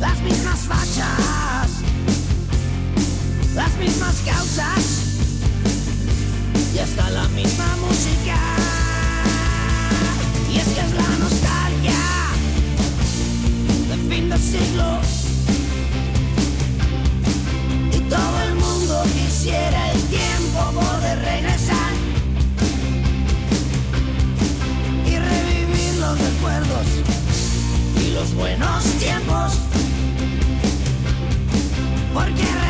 las mismas fachas, las mismas causas y hasta la misma música. Y es que es la nostalgia del fin del siglo. Los buenos tiempos. Porque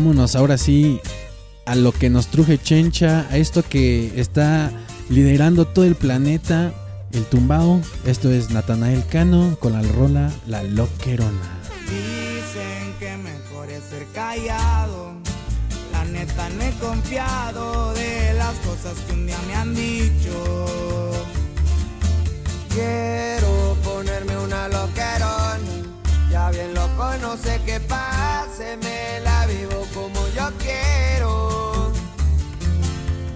vámonos ahora sí a lo que nos truje Chencha, a esto que está liderando todo el planeta, el tumbao. Esto es Natanael Cano con la rola La Loquerona.
Dicen que mejor es ser callado. La neta no he confiado de las cosas que un día me han dicho. Quiero ponerme una loquerona. Ya bien lo conoce que pase, me la vivo como yo quiero.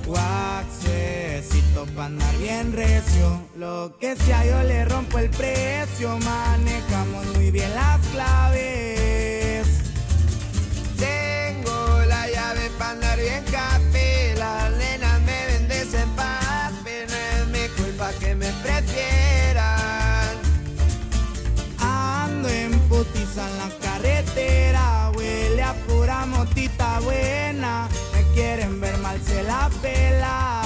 Waxecito pa' andar bien recio. Lo que sea yo le rompo el precio. Manejamos muy bien las claves. Tengo la llave pa' andar bien café. En la carretera. Huele a pura motita buena. Me quieren ver mal, se la pelan.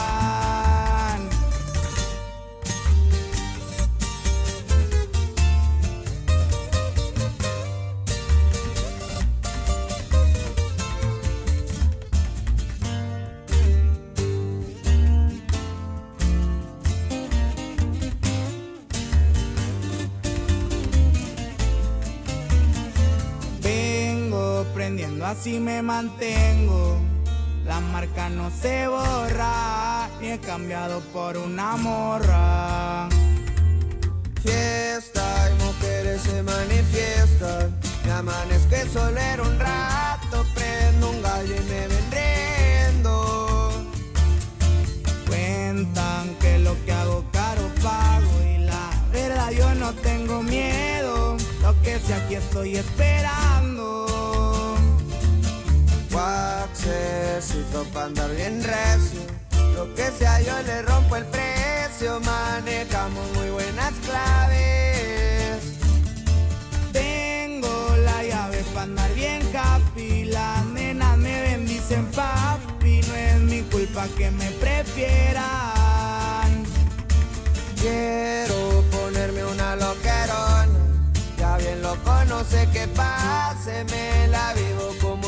Así me mantengo. La marca no se borra, ni he cambiado por una morra. Fiesta y mujeres se manifiestan. Me amanezco solo era un rato, prendo un gallo y me ven riendo. Cuentan que lo que hago caro pago y la verdad yo no tengo miedo. Lo que sea aquí estoy esperando. Waxecito pa' andar bien recio. Lo que sea yo le rompo el precio. Manejamos muy buenas claves. Tengo la llave pa' andar bien capi. Las nenas me ven, dicen papi. No es mi culpa que me prefieran. Quiero ponerme una loquerona. Ya bien lo conoce que pase, me la vivo como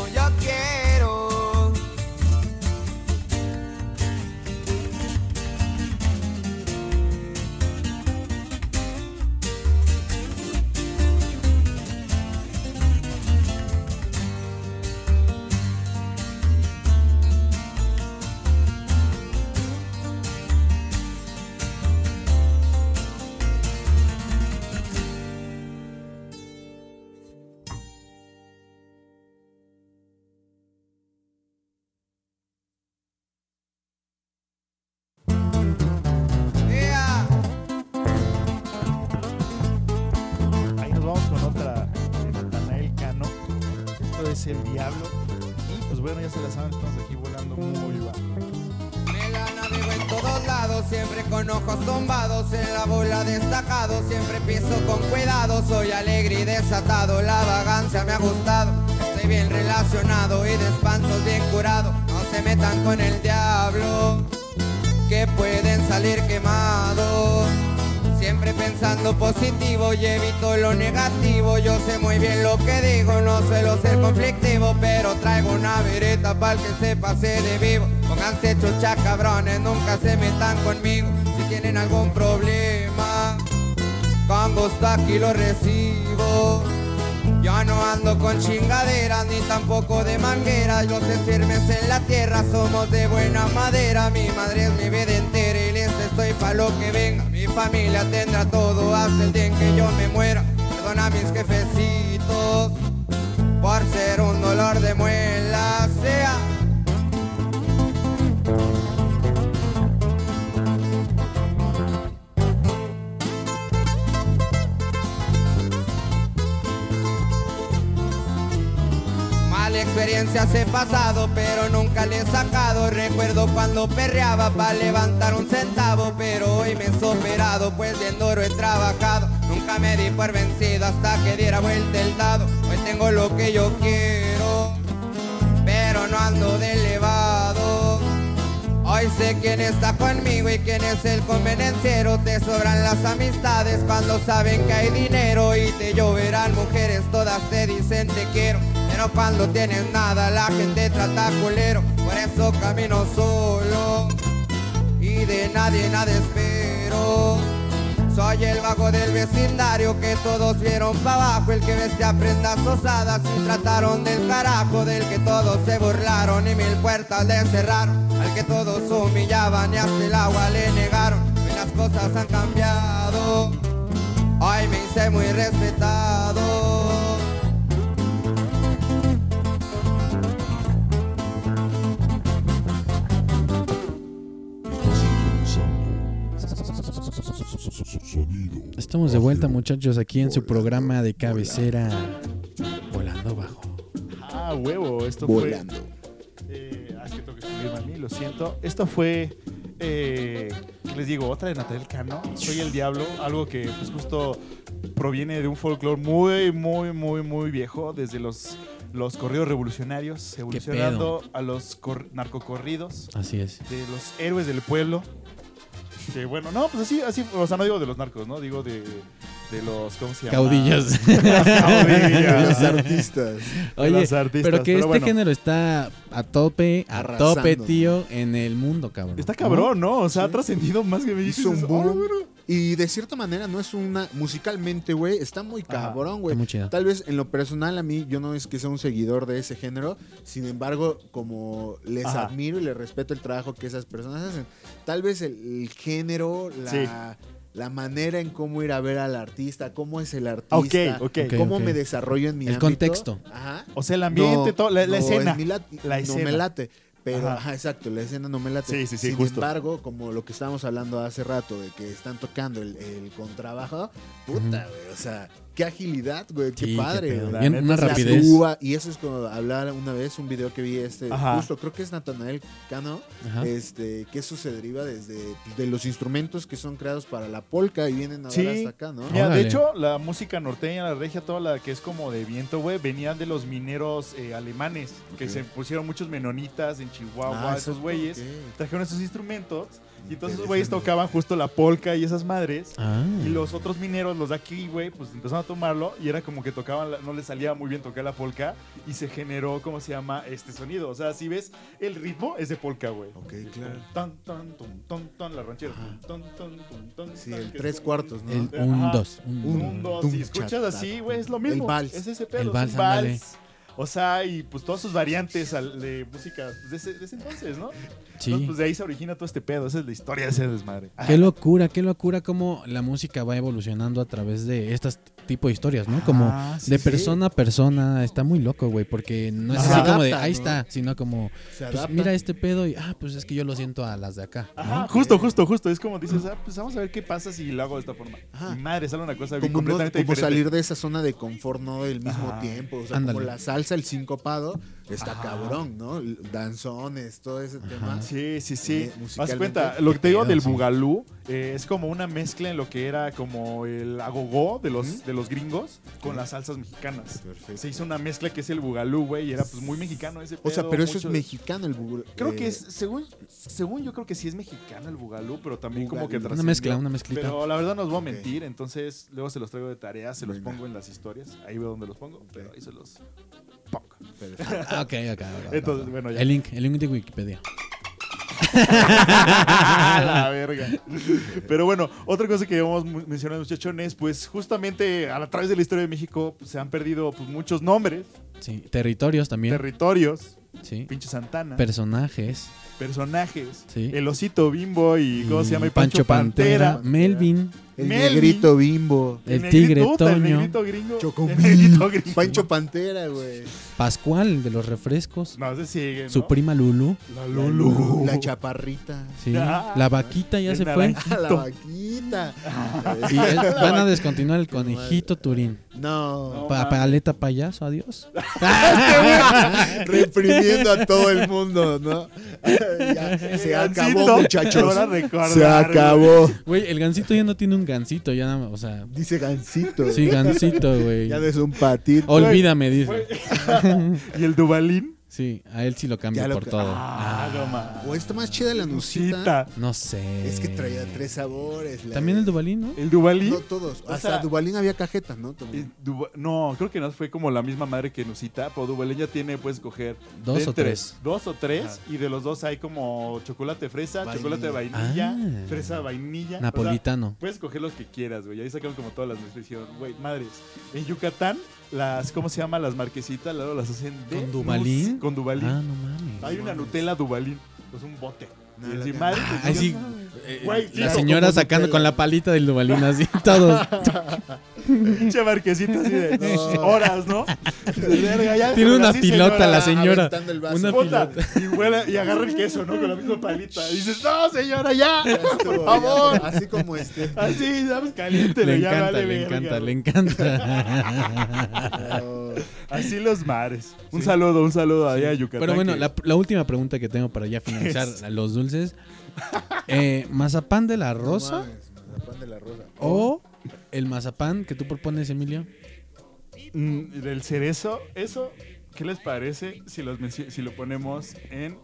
desatado, la vagancia me ha gustado, estoy bien relacionado y de espantos bien curado, no se metan con el diablo, que pueden salir quemados. Siempre pensando positivo y evito lo negativo. Yo sé muy bien lo que digo, no suelo ser conflictivo, pero traigo una vereta para que se pase de vivo. Pónganse chucha cabrones, nunca se metan conmigo. Si tienen algún problema, con gusto aquí lo recibo. Yo no ando con chingaderas ni tampoco de mangueras. Los firmes en la tierra somos de buena madera. Mi madre es mi vida entera y lista estoy pa' lo que venga. Mi familia tendrá todo hasta el día en que yo me muera. Perdona a mis jefecitos por ser un dolor de muela. Sea Mala experiencias he pasado, pero nunca le he sacado. Recuerdo cuando perreaba para levantar un centavo, pero hoy me he superado, pues bien duro he trabajado. Nunca me di por vencido hasta que diera vuelta el dado. Hoy tengo lo que yo quiero, pero no ando de elevado. Hoy sé quién está conmigo y quién es el convenenciero. Te sobran las amistades cuando saben que hay dinero y te lloverán mujeres, todas te dicen te quiero. Pero cuando tienes nada la gente trata culero Por eso camino solo. Y de nadie nada espero. Soy el vago del vecindario que todos vieron pa' abajo El que vestía prendas osadas y trataron del carajo Del que todos se burlaron y mil puertas le cerraron Al que todos humillaban y hasta el agua le negaron Hoy las cosas han cambiado. Hoy me hice muy respetado
Sonido.
Estamos de vuelta, muchachos, aquí en su programa de cabecera Volando Bajo.
Ah, huevo, esto
Volando.
fue. Eh, ah, es que tengo que subirme a mí, lo siento. Esto fue. Eh, ¿qué les digo, otra de Natal Cano. Soy el Diablo, algo que pues justo proviene de un folclore muy, muy, muy, muy viejo, desde los, los corridos revolucionarios, evolucionando a los cor- narcocorridos,
Así es.
de los héroes del pueblo. Que bueno, no, pues así, así, o sea, no digo de los narcos, ¿no? Digo de, de los, ¿cómo se llama?
Caudillas.
Caudillas.
Los artistas.
Oye,
los artistas,
pero que este
bueno.
género está a tope, a
Arrasando.
tope, tío, en el mundo, cabrón.
Está cabrón, ¿no? O sea, ha trascendido más que me dices.
Hizo un
"Oh,
boom.
bueno".
Y de cierta manera no es una. Musicalmente, güey, está muy cabrón, güey. Tal vez en lo personal a mí, yo no es que sea un seguidor de ese género. Sin embargo, como les
Ajá.
admiro y les respeto el trabajo que esas personas hacen. Tal vez el, el género, la.
Sí.
La manera en cómo ir a ver al artista, cómo es el artista, cómo me desarrollo en mi
El
ámbito.
contexto.
Ajá.
O sea, el ambiente,
No,
todo, la, la
no,
escena. La
No
escena.
me late. Pero,
Ajá.
ajá. exacto, la escena no me late.
Sí, sí, sí,
Sin
justo.
embargo, como lo que estábamos hablando hace rato, de que están tocando el, el contrabajo, puta, güey. O sea, qué agilidad, güey. Qué
Sí,
padre,
Bien, una rapidez.
y eso es como hablar una vez, un video que vi este,
Ajá.
justo, creo que es Natanael Cano,
Ajá.
este, que eso se deriva desde pues, de los instrumentos que son creados para la polka y vienen ahora
Sí.
hasta acá, ¿no?
Mira, de
Órale.
hecho, la música norteña, la regia, toda la que es como de viento, güey, venían de los mineros eh, alemanes, que se pusieron muchos menonitas en Chihuahua,
Ah,
esos güeyes. Trajeron esos instrumentos y entonces esos
Interesante.
güeyes tocaban justo la polka y esas madres.
Ah.
Y los otros mineros, los de aquí, güey, pues empezaron a tomarlo y era como que tocaban, la- no les salía muy bien tocar la polka y se generó, ¿cómo se llama? Este sonido. O sea, si ves el ritmo, es de polka, güey.
Ok, claro.
Tan, tan, tum, ton, ton, la ranchera. Ton, ton, tum, ton,
Sí,
ton,
el tres
es-
cuartos, ¿no?
El
Ajá.
1, 2.
Un,
Un,
dos,
tum,
si escuchas
cha,
así, güey, es lo
el
mismo.
vals.
Es ese pedo,
El
es
vals,
un. O sea, y pues todas sus variantes de música de ese, de ese entonces, ¿no?
Sí.
Entonces, pues de ahí se origina todo este pedo. Esa es la historia de ese desmadre.
Qué locura, qué locura cómo la música va evolucionando a través de estas tipo de historias, ¿no? Como
Ah, sí,
de
sí.
persona a persona, está muy loco, güey, porque no es
Se
así como de, ahí
¿no?
está, sino como, pues mira este pedo y, ah, pues es que yo lo siento a las de acá. ¿no?
Ajá, justo, justo, justo. Es como dices, ah, pues vamos a ver qué pasa si lo hago de esta forma.
Ajá.
Y madre, sale una cosa bien
como, no-
completamente
como
diferente.
salir de esa zona de confort, ¿no? Del mismo
Ajá.
tiempo. O sea,
Ándale.
como la salsa, el sincopado, está
Ajá.
cabrón, ¿no? Danzones, todo ese tema.
Sí, sí, sí.
Eh,
Haz cuenta, lo que te digo del bugalú eh, es como una mezcla en lo que era como el agogó de los, de los gringos con las salsas mexicanas.
Perfecto.
Se hizo una mezcla que es el bugalú, güey, y era pues muy mexicano ese
O sea, pero eso es mexicano el bugul-
Creo
eh,
que es, según, según yo creo que sí es mexicano el bugalú, pero también como que
Bugalú. Una
mezcla, una mezclita.
Pero la verdad no os voy a mentir, entonces luego se los traigo de tarea, se los
Venga.
pongo en las historias, ahí veo dónde los pongo, pero ahí se los pongo.
Perfecto.
Ah, ok, ok, ok,
Entonces,
ok.
bueno, ya.
El link, el link de Wikipedia.
la verga. Pero bueno, otra cosa que íbamos mu- mencionando, muchachones, pues justamente a través de la historia de México pues, se han perdido pues, muchos nombres,
Sí, territorios también.
territorios,
sí.
pinche Santana,
Personajes.
Personajes,
Sí.
el osito bimbo y, ¿cómo se llama? Y
Pancho Pantera, Melvin,
El
Melvin.
negrito bimbo.
el
negrito-
tigre
El
Toño,
negrito gringo. el
Chocomil.
negrito gringo.
Pancho Pantera, güey.
Pascual, el de los refrescos,
No, se sigue, ¿no?
su prima Lulu,
La Lulu.
la chaparrita.
sí.
Ah,
la vaquita ya
el
se fue.
La vaquita.
Y van a descontinuar el conejito Turín.
No.
No.
Pa- paleta payaso, adiós.
Reprimiendo a todo el mundo, ¿no? Ya, se
Gancito,
acabó, muchachos.
ahora recordar,
Se acabó.
Güey, el gancito ya no tiene un gancito, ya nada más, o sea,
Dice Gancito.
sí, gancito, güey.
Ya no es un patito.
Olvídame, dice.
Y el Dubalín.
Sí, a él sí lo
lo
por
ca-
todo.
Ah, no mames.
O está más chida la nusita.
Nusita.
No sé.
Es que traía tres sabores. la
También el Dubalín, ¿no?
El Duvalín.
No todos.
O
Hasta
sea,
Dubalín había cajetas, ¿no? También.
Duba- no, creo que no fue como la misma madre que Nusita, pero Duvalín ya tiene, puedes coger
Dos
de
o
entre-
tres.
Dos o tres, y de los dos hay como chocolate fresa,
Vainilla.
chocolate vainilla,
Ah.
fresa vainilla. o sea,
Napolitano.
puedes coger los que quieras, güey. Ahí sacaron como todas las nutriciones. Güey, madres. En Yucatán, las, ¿cómo se llama? Las marquesitas, luego las hacen de
¿Con Duvalín?
nus- Con Duvalín.
Ah, no mames.
hay una Nutella Duvalín. Pues un bote.
No,
y así, madre,
Ah, sí.
digas,
Eh,
Güey, sí,
la señora sacando con la palita del Dubalín así, todos.
Pinche marquesita así de
No.
horas, ¿no? Verga, ya,
Tiene una
así,
pilota la señora.
aventando el vaso.
Una
Puta,
pilota.
y, huele- y agarra el queso, ¿no? Con la misma palita. Y dices, no, señora, ya,
Ya estuvo,
por favor.
ya, Así como este.
Así, sabes, caliente,
Le
ya
encanta,
vale
le
verga,
encanta, le encanta.
Así los mares. Un saludo, un saludo allá a Yucatán.
Pero bueno,
que-
la, la última pregunta que tengo para ya finalizar los dulces. Eh, ¿Mazapán de la
no
rosa
mames, mazapán de la rosa.
o el mazapán que tú propones, Emilio?
Mm, del cerezo, eso, ¿qué les parece si, los menci- si lo ponemos en,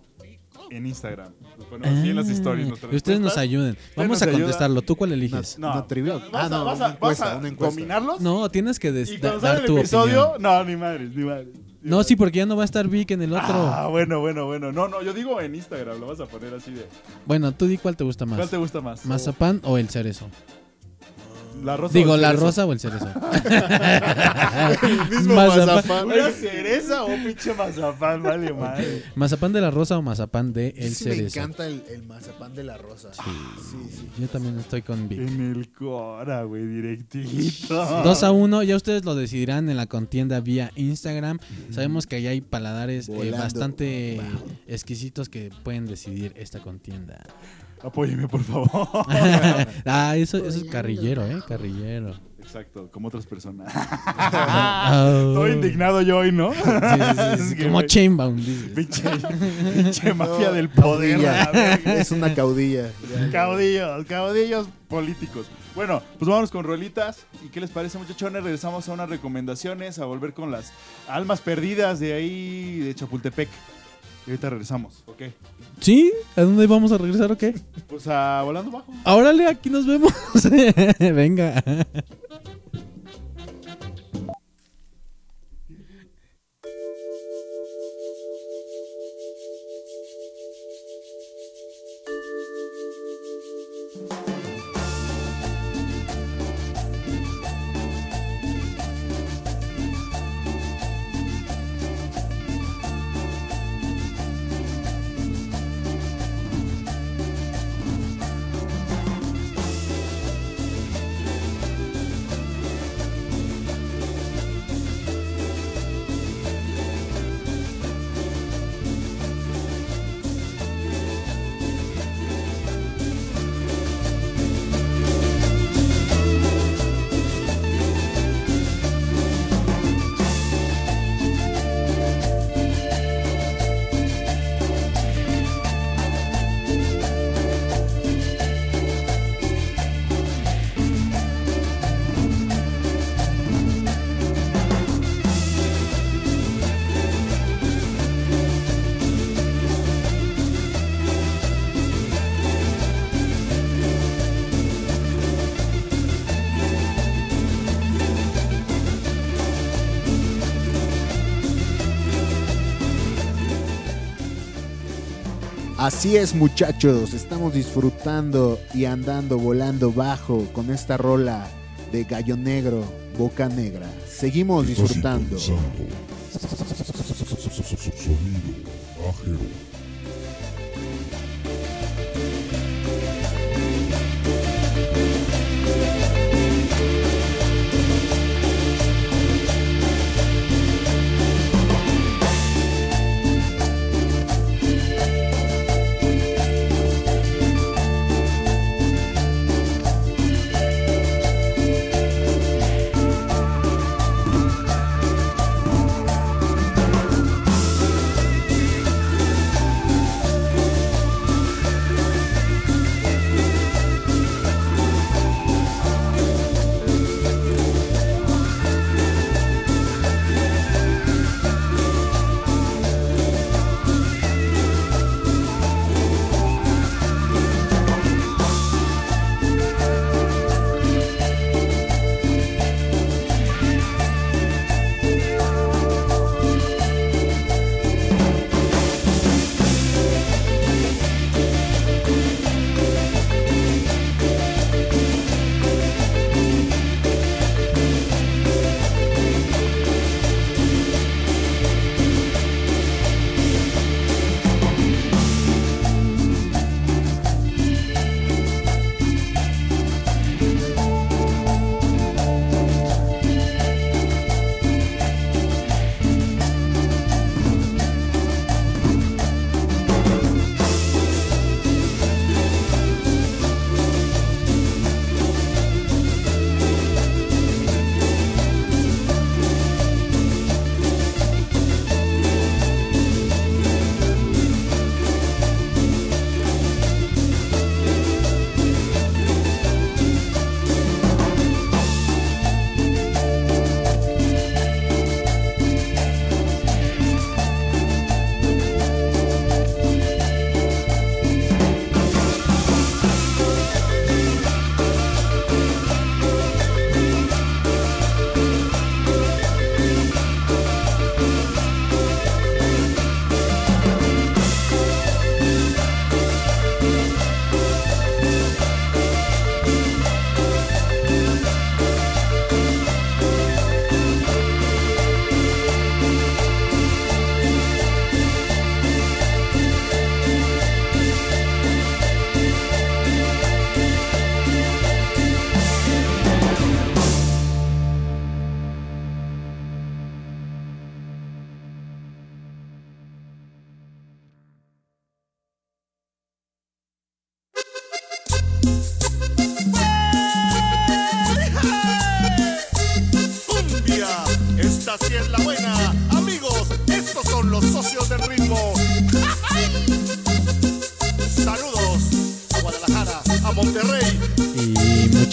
en Instagram? Lo ponemos así en las stories.
Ah,
nuestras
y ustedes nos ayuden. Vamos
nos
a contestarlo. ¿Tú cuál eliges?
No. ¿Vas,
Ah,
a-
no,
vas
una
a,
encuesta,
vas a
una encuesta.
dominarlos?
No, tienes que des-
y
da-
cuando
dar tu
episodio,
opinión.
no, ni madres, ni madres.
No, sí, porque ya no va a estar Vic en el otro.
Ah, bueno, bueno, bueno. No, no, yo digo en Instagram, lo vas a poner así de.
Bueno, tú di cuál te gusta más.
¿Cuál te gusta más?
¿Mazapán o el cerezo?
La rosa.
Digo,
o el
la
cerezo?
rosa o el cerezo.
El mismo
Mazapán.
mazapán.
¿Una cereza o un pinche mazapán? Vale, madre.
¿Mazapán de la rosa o mazapán de el
sí me
cerezo?
encanta el, el mazapán de la rosa. Sí, sí.
Yo también estoy con Vic.
En el Cora, güey, directito.
2 a 1, ya ustedes lo decidirán en la contienda vía Instagram. Sabemos que ahí hay paladares eh, bastante exquisitos que pueden decidir esta contienda.
Apóyeme, por favor.
ah, eso, eso es carrillero, ¿eh? Carrillero.
Exacto, como otras personas.
Oh.
Estoy indignado yo hoy, ¿no?
Sí, sí, sí, como Chainbound.
Pinche, pinche mafia
No,
del poder.
Es una caudilla.
Caudillos, caudillos políticos. Bueno, pues vámonos con rolitas. ¿Y qué les parece, muchachones? Regresamos a unas recomendaciones, a volver con las almas perdidas de ahí, de Chapultepec. Y ahorita regresamos, ¿ok?
¿Sí? ¿A dónde vamos a regresar o qué?
Pues a Volando Bajo.
Órale, aquí nos vemos. Venga.
Así es, muchachos. Estamos disfrutando y andando volando bajo con esta rola de Gallo Negro, Boca Negra. Seguimos disfrutando.
Sonido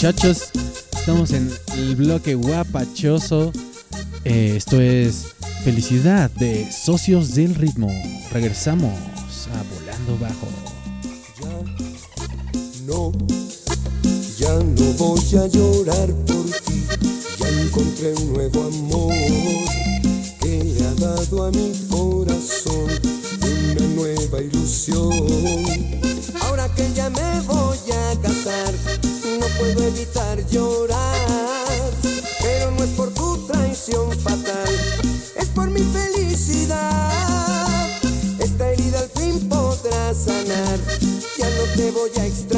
muchachos, estamos en el bloque guapachoso. Eh, esto es Felicidad de Socios del Ritmo. Regresamos a Volando Bajo.
No, ya no voy a llorar por ti. Ya encontré un nuevo amor que ha dado a mi evitar llorar. Pero no es por tu traición fatal, es por mi felicidad. Esta herida al fin podrá sanar. Ya no te voy a extrañar,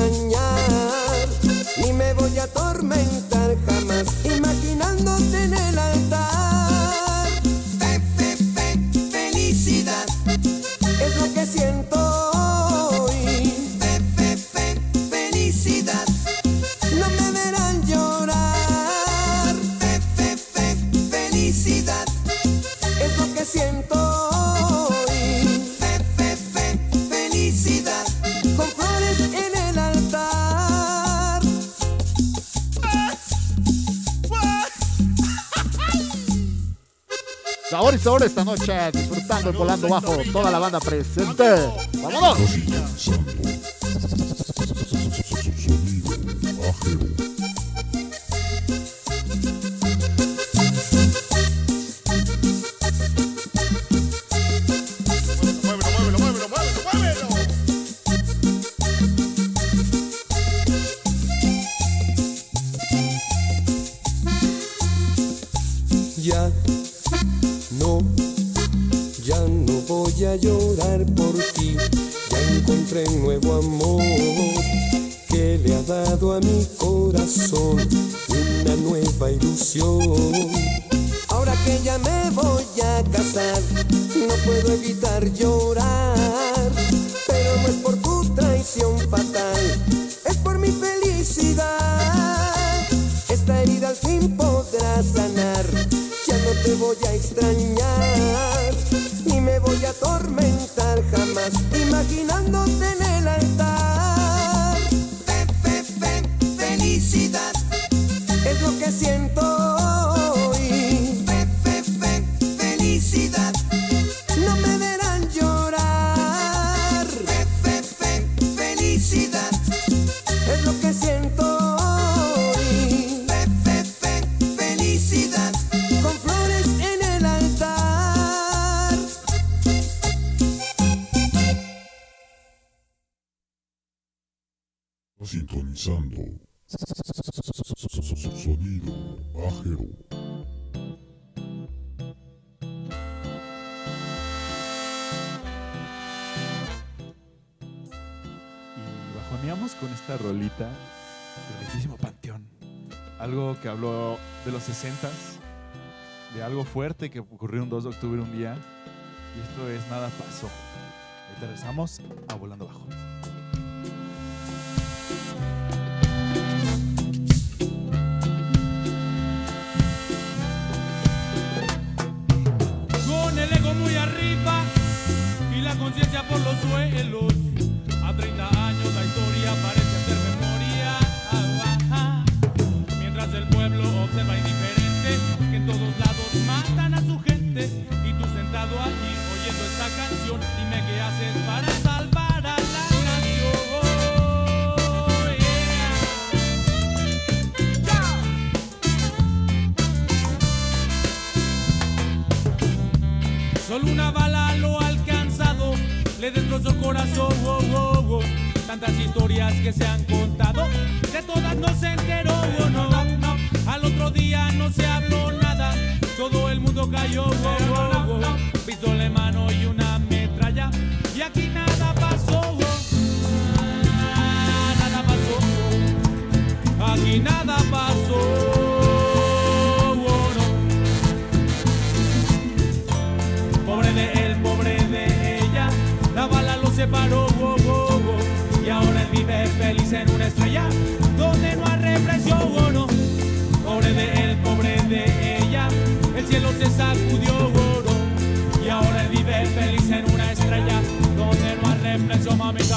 volando bajo toda la banda presente.
Habló de los 60 de algo fuerte que ocurrió un 2 de octubre un día. Y esto es Nada Pasó. Regresamos a Volando Bajo.
Con el ego muy arriba y la conciencia por los suelos. A 30 años la historia parece hacer memoria. Ah, ah. Mientras el pueblo observa indiferente que en todos lados matan a su gente. Y tú sentado allí oyendo esta canción, dime qué haces para salvar a la. Solo una bala lo ha alcanzado, le destrozó corazón. oh, oh, oh. Tantas historias que se han contado, de todas no se enteró. no, otro día no se habló nada, todo el mundo cayó. Pistola en mano y una metralla, y aquí nada pasó. Ah, Nada pasó, aquí nada pasó. no. Pobre de él, pobre de ella, la bala lo separó, oh, oh, oh. y ahora él vive feliz en una estrella donde no hay represión,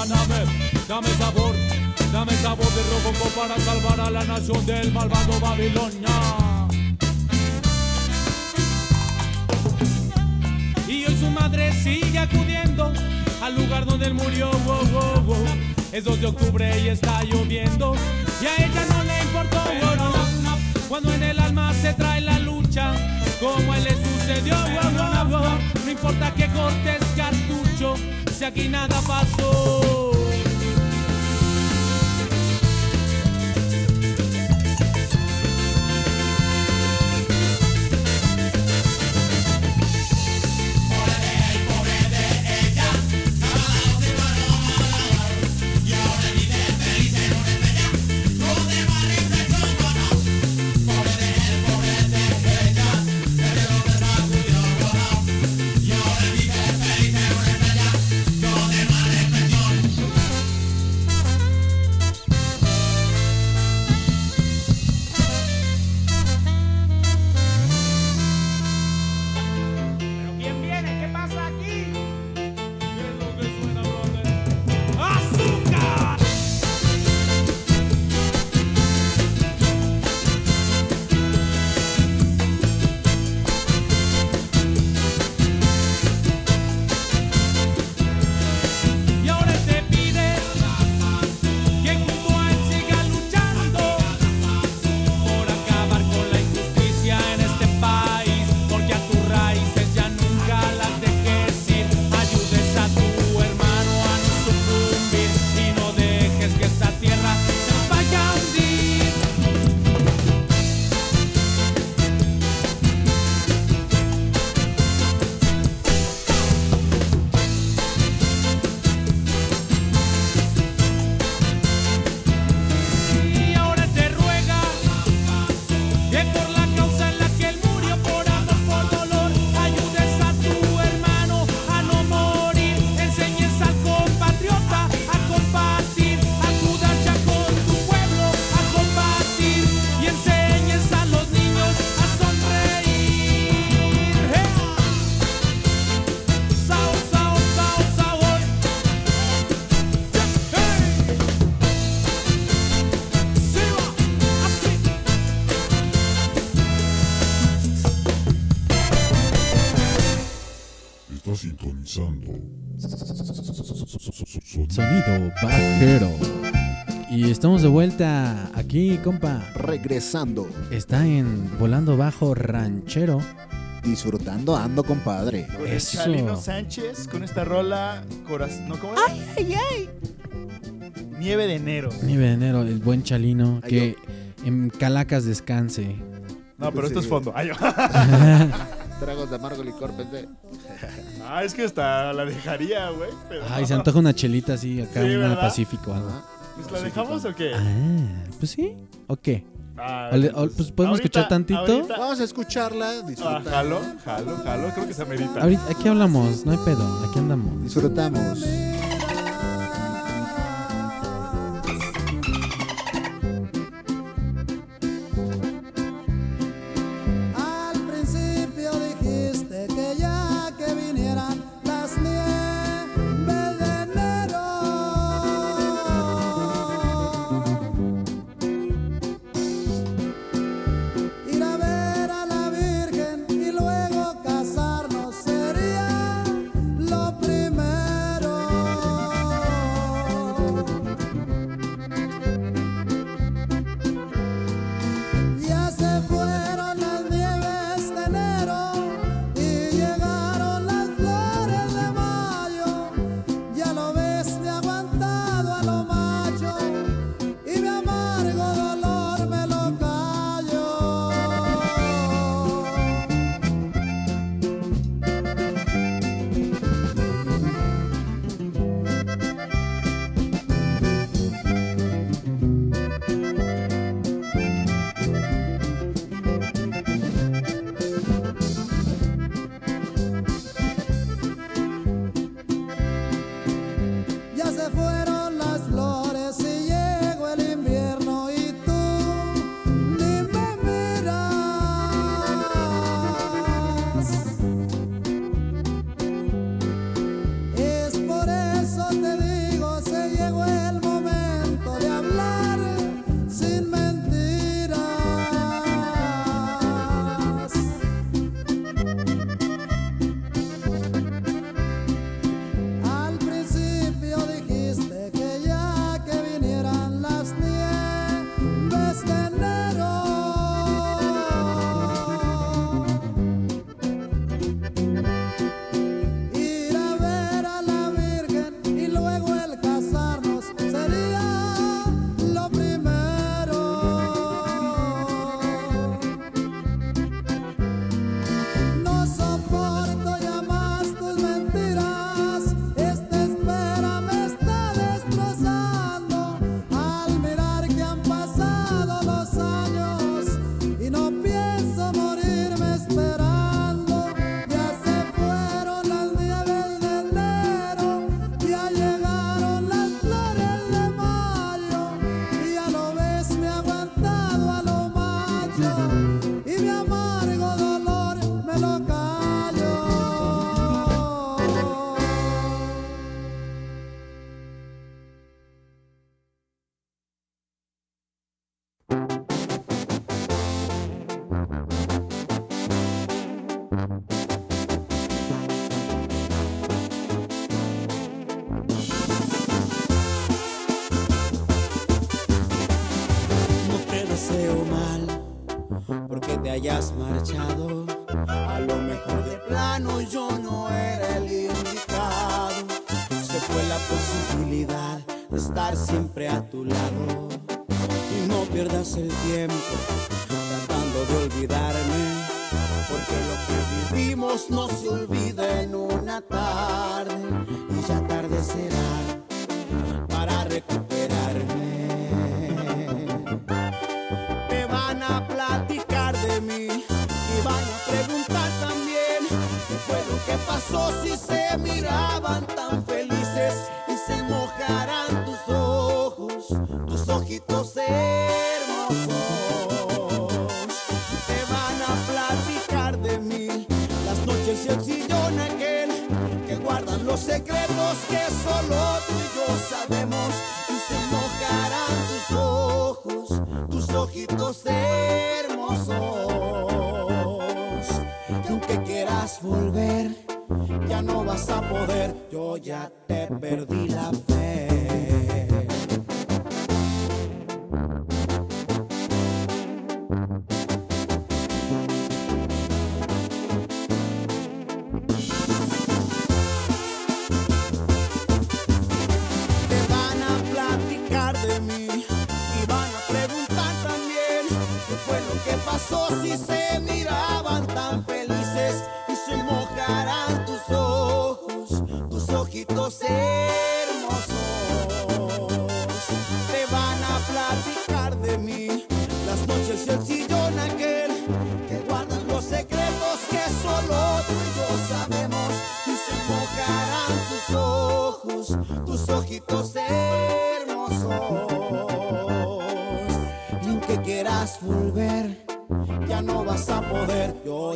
dame, dame sabor, dame sabor de rococo para salvar a la nación del malvado Babilonia. Y hoy su madre sigue acudiendo al lugar donde él murió. wow, wow, wow. Es 2 de octubre y está lloviendo. Y a ella no le importó. Cuando en el alma se trae la lucha, como a él le sucedió. wow, wow, wow. No importa que cortes cartucho, si aquí nada pasó.
Estamos de vuelta aquí, compa.
Regresando.
Está en Volando Bajo Ranchero.
Disfrutando ando, compadre.
Con el
Eso.
Chalino Sánchez con esta rola corazón. ¿No cómo era? Ay, ay, ay. Nieve de enero.
Nieve de enero, el buen Chalino. Que en Calacas descanse.
No, pero esto es fondo. Ay, yo.
Tragos de amargo licor, pensé.
ah, es que hasta la dejaría, güey.
Ay,
no.
se antoja una chelita así, acá,
Sí,
una
¿verdad?
Pacífico, algo.
Pues, ¿La dejamos o qué?
Ah, pues sí. ¿O qué?
Ah,
o, pues podemos
ahorita-
escuchar tantito.
ahorita-
Vamos a escucharla,
Ah,
disfrutar.
jalo, jalo, jalo. Creo que se amerita.
Ahorita, aquí hablamos, no hay pedo, aquí andamos.
Disfrutamos.
playas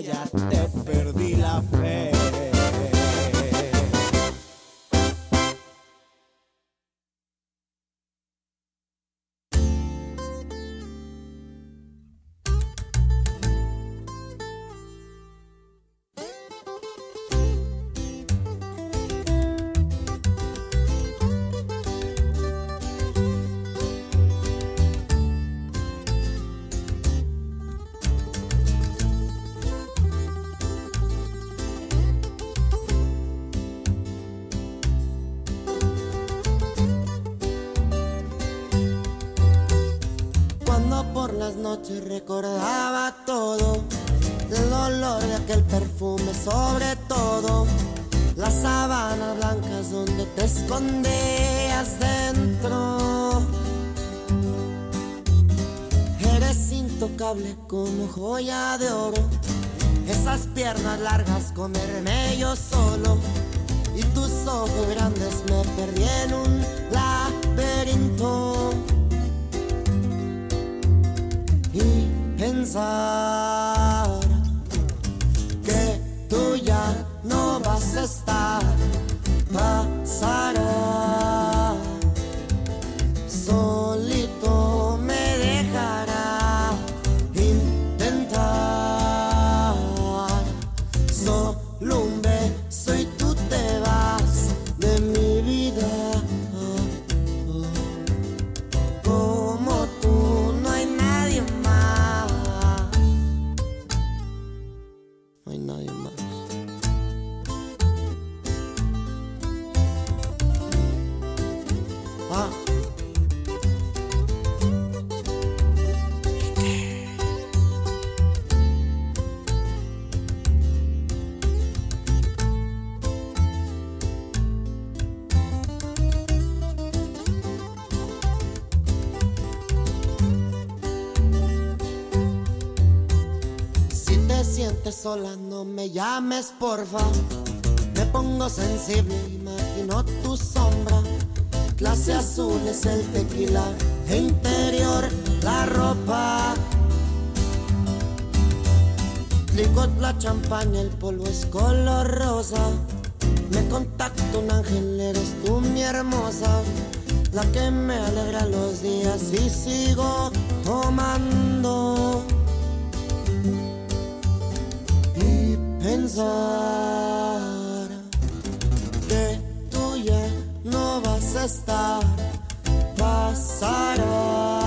ya
te perdí. recordaba todo, el olor de aquel perfume sobre todo, las sábanas blancas donde te escondías dentro. Eres intocable como joya de oro, esas piernas largas comerme yo solo y tus ojos grandes me perdí en un laberinto. pensar que tú ya no vas a estar, pasará. me llames porfa. Me pongo sensible, imagino tu sombra. Clase azul es el tequila, interior la ropa. Licor, la champaña, el polvo es color rosa. Me contacto un ángel, eres tú mi hermosa. La que me alegra los días y sigo tomando. pensar que tú ya no vas a estar, pasará.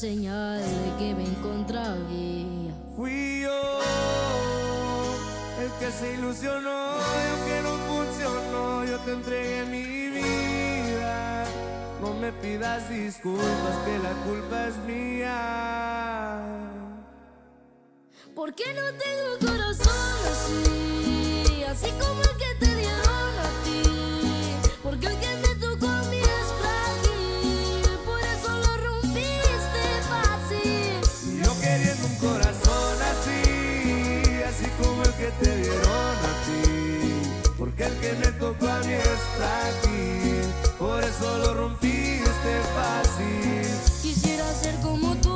Señal de que me encontraba.
Fui yo el que se ilusionó y aunque no funcionó, yo te entregué mi vida. No me pidas disculpas, que la culpa es mía.
¿Por qué no tengo corazón así? Así como el que te dieron a ti. Porque el que
que me tocó a mí es frágil, por eso lo rompiste fácil.
Quisiera ser como tú,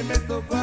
Porque el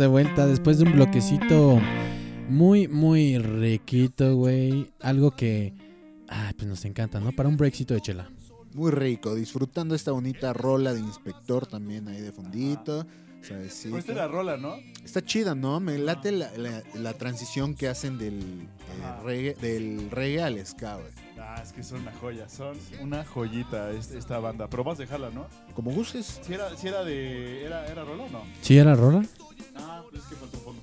de vuelta después de un bloquecito muy, muy riquito, güey. Algo que, ay, pues nos encanta, ¿no? Para un breakcito de chela.
Muy rico, disfrutando esta bonita rola de inspector también ahí de fondito. suavecito.
Pues esta era rola, ¿no?
Está chida, ¿no? Me late la, la- la transición que hacen del, eh, reggae, del reggae al ska, güey.
Ah, es que son una joya, son una joyita es- esta banda. Pero vamos a dejarla, ¿no?
Como gustes.
Si era, si era de. ¿Era, era rola o no?
¿Sí era rola?
Ah, pues es que faltó fondo.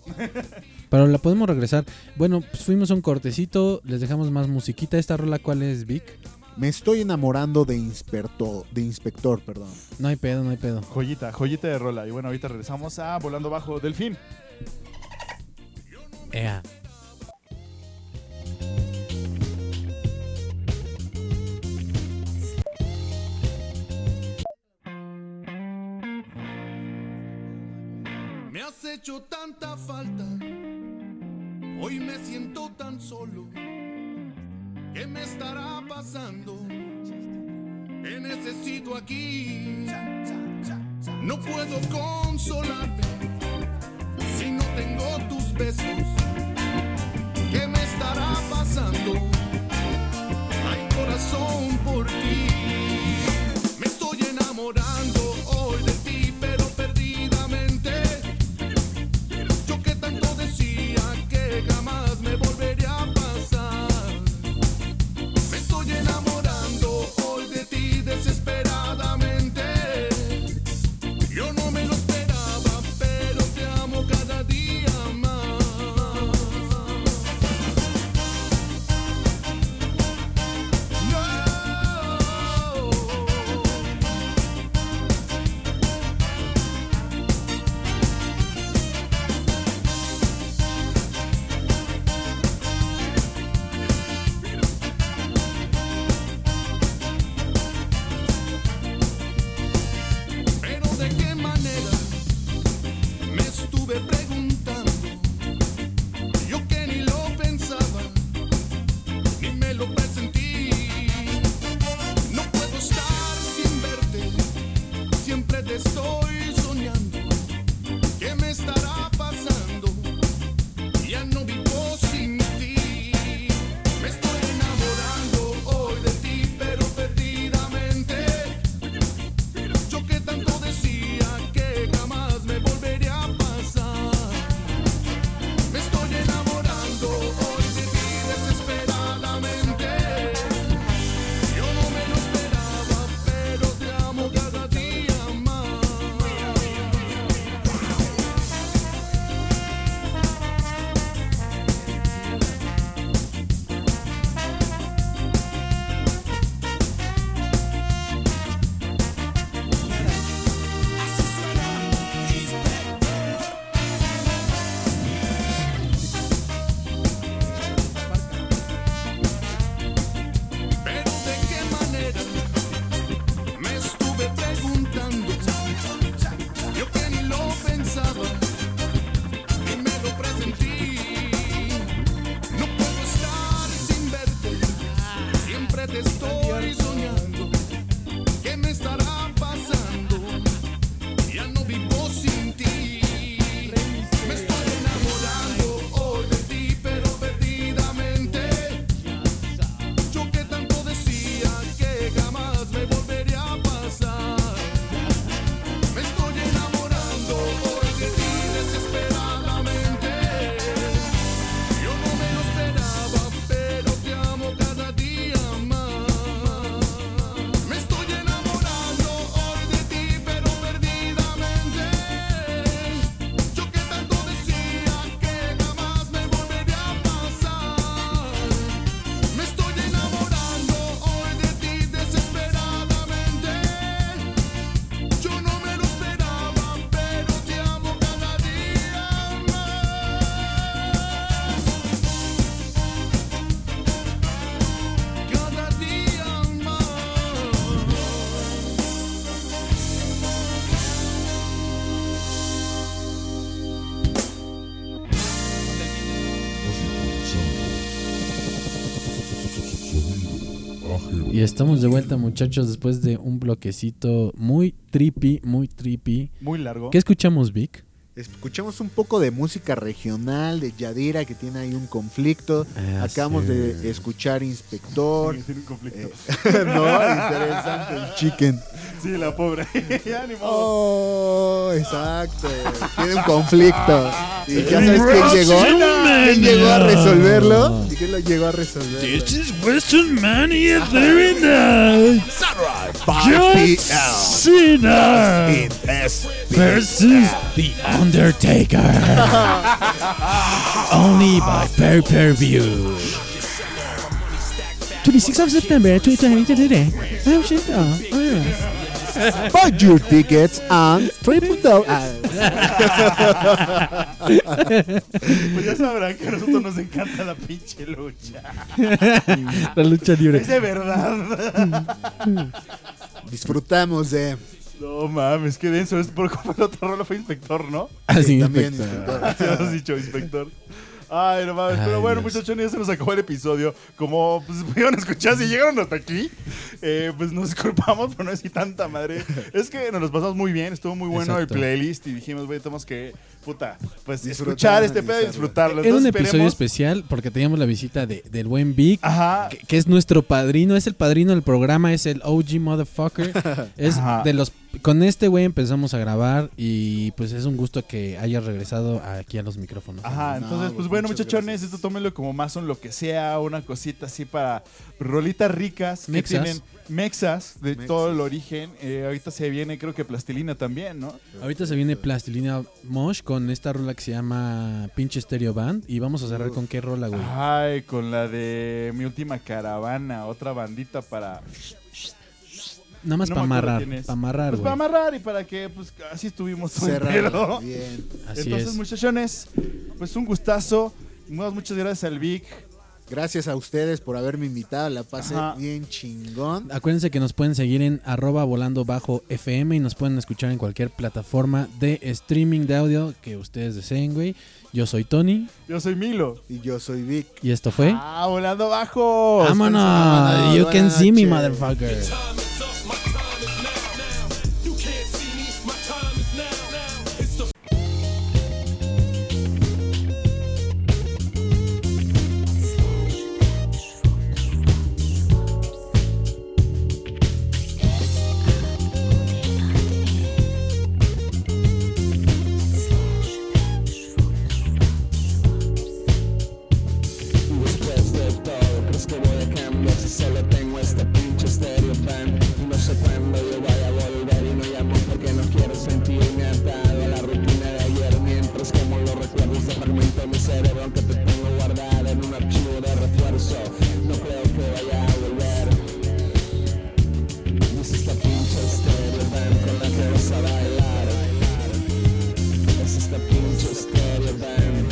Pero la podemos regresar. Bueno, pues fuimos a un cortecito, les dejamos más musiquita. ¿Esta rola cuál es, Vic?
Me estoy enamorando de inspector, de inspector, perdón.
No hay pedo, no hay pedo.
Joyita, joyita de rola. Y bueno, ahorita regresamos a Volando Bajo Delfín.
Ea.
Hecho tanta falta, hoy me siento tan solo. ¿Qué me estará pasando? Te necesito aquí. No puedo consolarme si no tengo tus besos. ¿Qué me estará pasando? Hay corazón por ti. Me estoy enamorando
estamos de vuelta, muchachos, después de un bloquecito muy trippy, muy trippy.
Muy largo.
¿Qué escuchamos, Vic?
Escuchamos un poco de música regional de Yadira que tiene ahí un conflicto.
Ah,
Acabamos
sí.
de escuchar Inspector.
Tiene un conflicto.
Eh, no, interesante. el Chicken.
Sí, la pobre. ya ni modo.
Oh, exacto. Tiene un conflicto. Y ya sabes quién llegó. ¿Quién llegó a resolverlo? ¿Y quién lo llegó a resolverlo?
is Western Mania doing that.
John
Cena versus The Undertaker. Only by pay per view. 26th of September 2023. Oh uh, shit. Oh, uh, yeah.
Buy your tickets on triple
Pues ya sabrán que a nosotros nos encanta la pinche lucha.
La lucha libre.
Es de verdad.
Disfrutamos de.
No mames, qué denso. Es por el otro rolo fue inspector, ¿no?
Ah, sí,
también
inspector.
inspector.
Ya has dicho inspector. Ay, no mames. Pero bueno,
Dios.
muchachos, ya se nos acabó el episodio. Como pues, pudieron escuchar, si llegaron hasta aquí, eh, pues nos disculpamos por no decir tanta madre. Es que nos los pasamos muy bien, estuvo muy bueno
Exacto.
el playlist y dijimos, güey, tenemos que, puta, pues
Disfrutar,
escuchar este pedo y disfrutarlo.
Era un episodio
esperemos-
especial porque teníamos la visita de, del buen Vic,
Ajá.
que, que es nuestro padrino, es el padrino del programa, es el OG motherfucker. es
Ajá.
de los con este güey empezamos a grabar y pues es un gusto que hayas regresado aquí a los micrófonos.
Ajá,
No,
entonces,
pues,
bueno, muchachones,
gracias.
esto tómenlo como más o lo que sea, una cosita así para rolitas ricas que
Mexas.
tienen mexas de
Mexas.
todo el origen. Eh, ahorita se viene, creo que plastilina también, ¿no?
Ahorita se viene Plastilina Mosh con esta rola que se llama Pinche Stereo Band y vamos a cerrar con qué rola, güey.
Ay, con la de mi última caravana, otra bandita para.
Nada más
no
para
me
amarrar, para amarrar,
Pues
güey.
para amarrar y para que, pues así estuvimos todo pedo.
Bien.
Así
Entonces,
es.
muchachones, pues un gustazo. Muchas gracias al Vic.
Gracias a ustedes por haberme invitado. La pasé
Ajá.
bien chingón.
Acuérdense que nos pueden seguir en arroba volando bajo FM y nos pueden escuchar en cualquier plataforma de streaming de audio que ustedes deseen, güey. Yo soy Tony
Yo soy Milo.
Y yo soy Vic.
y esto fue...
Ah, volando bajo.
¡Vámonos!
vámonos,
You can see me,
noches.
motherfucker.
Mi cerebro aunque te tengo guardado en un archivo de refuerzo No creo que vaya a volver. Es esta pinche stereo band con la que vas a bailar Es esta pinche stereo band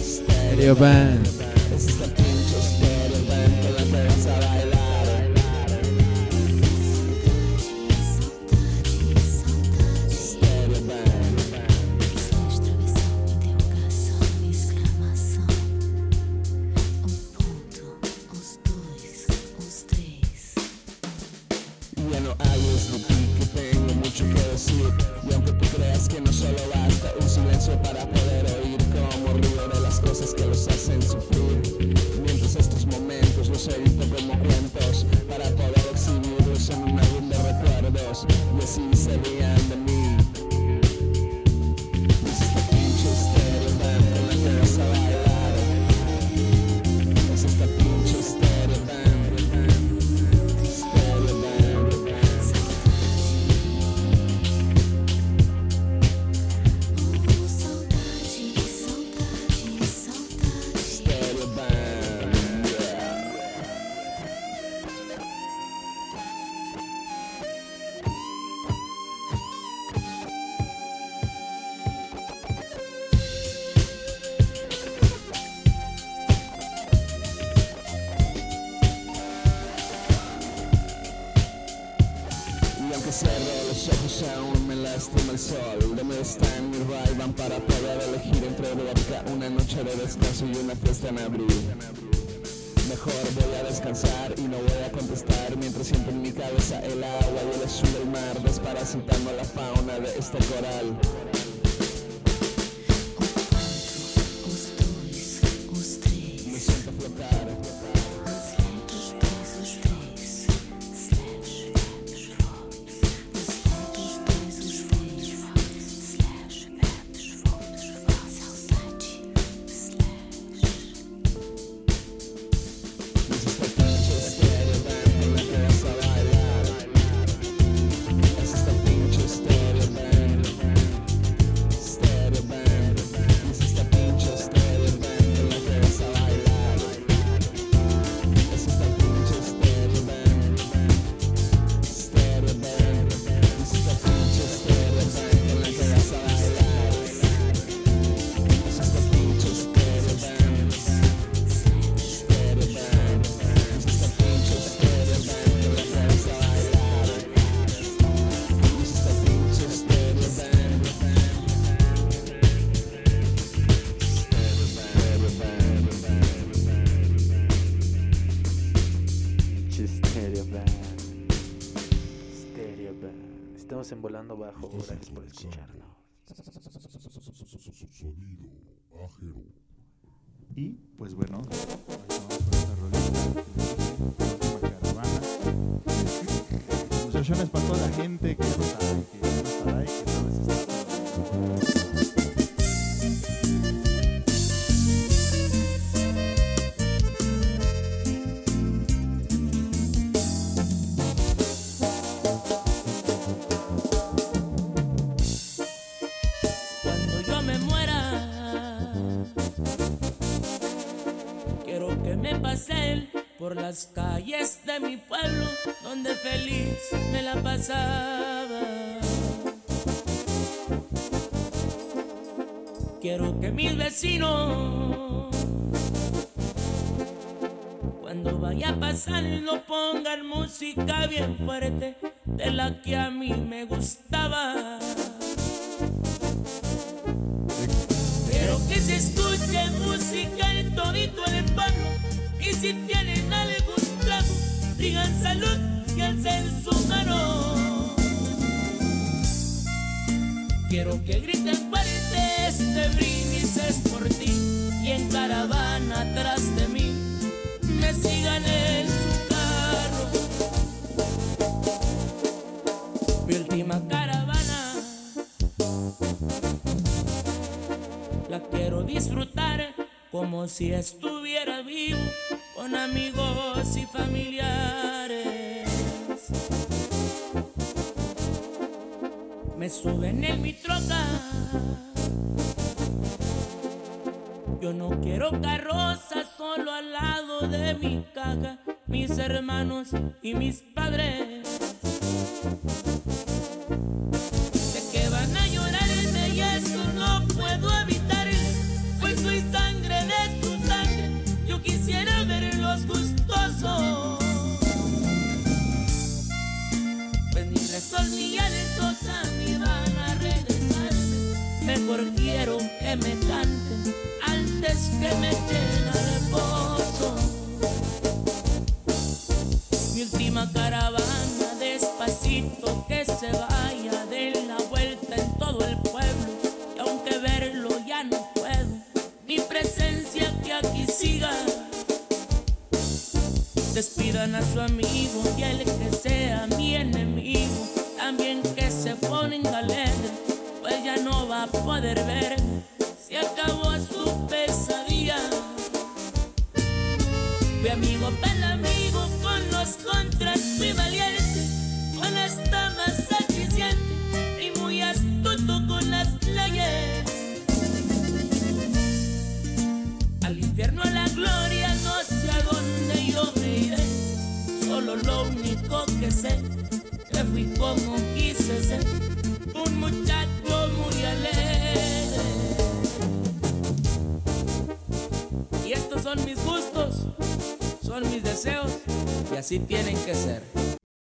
Stereo Band. Gracias por escucharnos.
Sonido ajero.
Y pues bueno, vamos con esta caravana. Muchachones para toda la gente que no sabe que
calles de mi pueblo donde feliz me la pasaba. Quiero que mis vecinos, cuando vaya a pasar, no pongan música bien fuerte de la que a mí me gustaba. Quiero que griten fuertes de este brindis es por ti y en caravana atrás de mí me sigan en su carro. Mi última caravana la quiero disfrutar como si estuviera vivo con amigos y familiares. suben en mi troca. Yo no quiero carroza solo al lado de mi caja, mis hermanos y mis padres. así tienen que ser.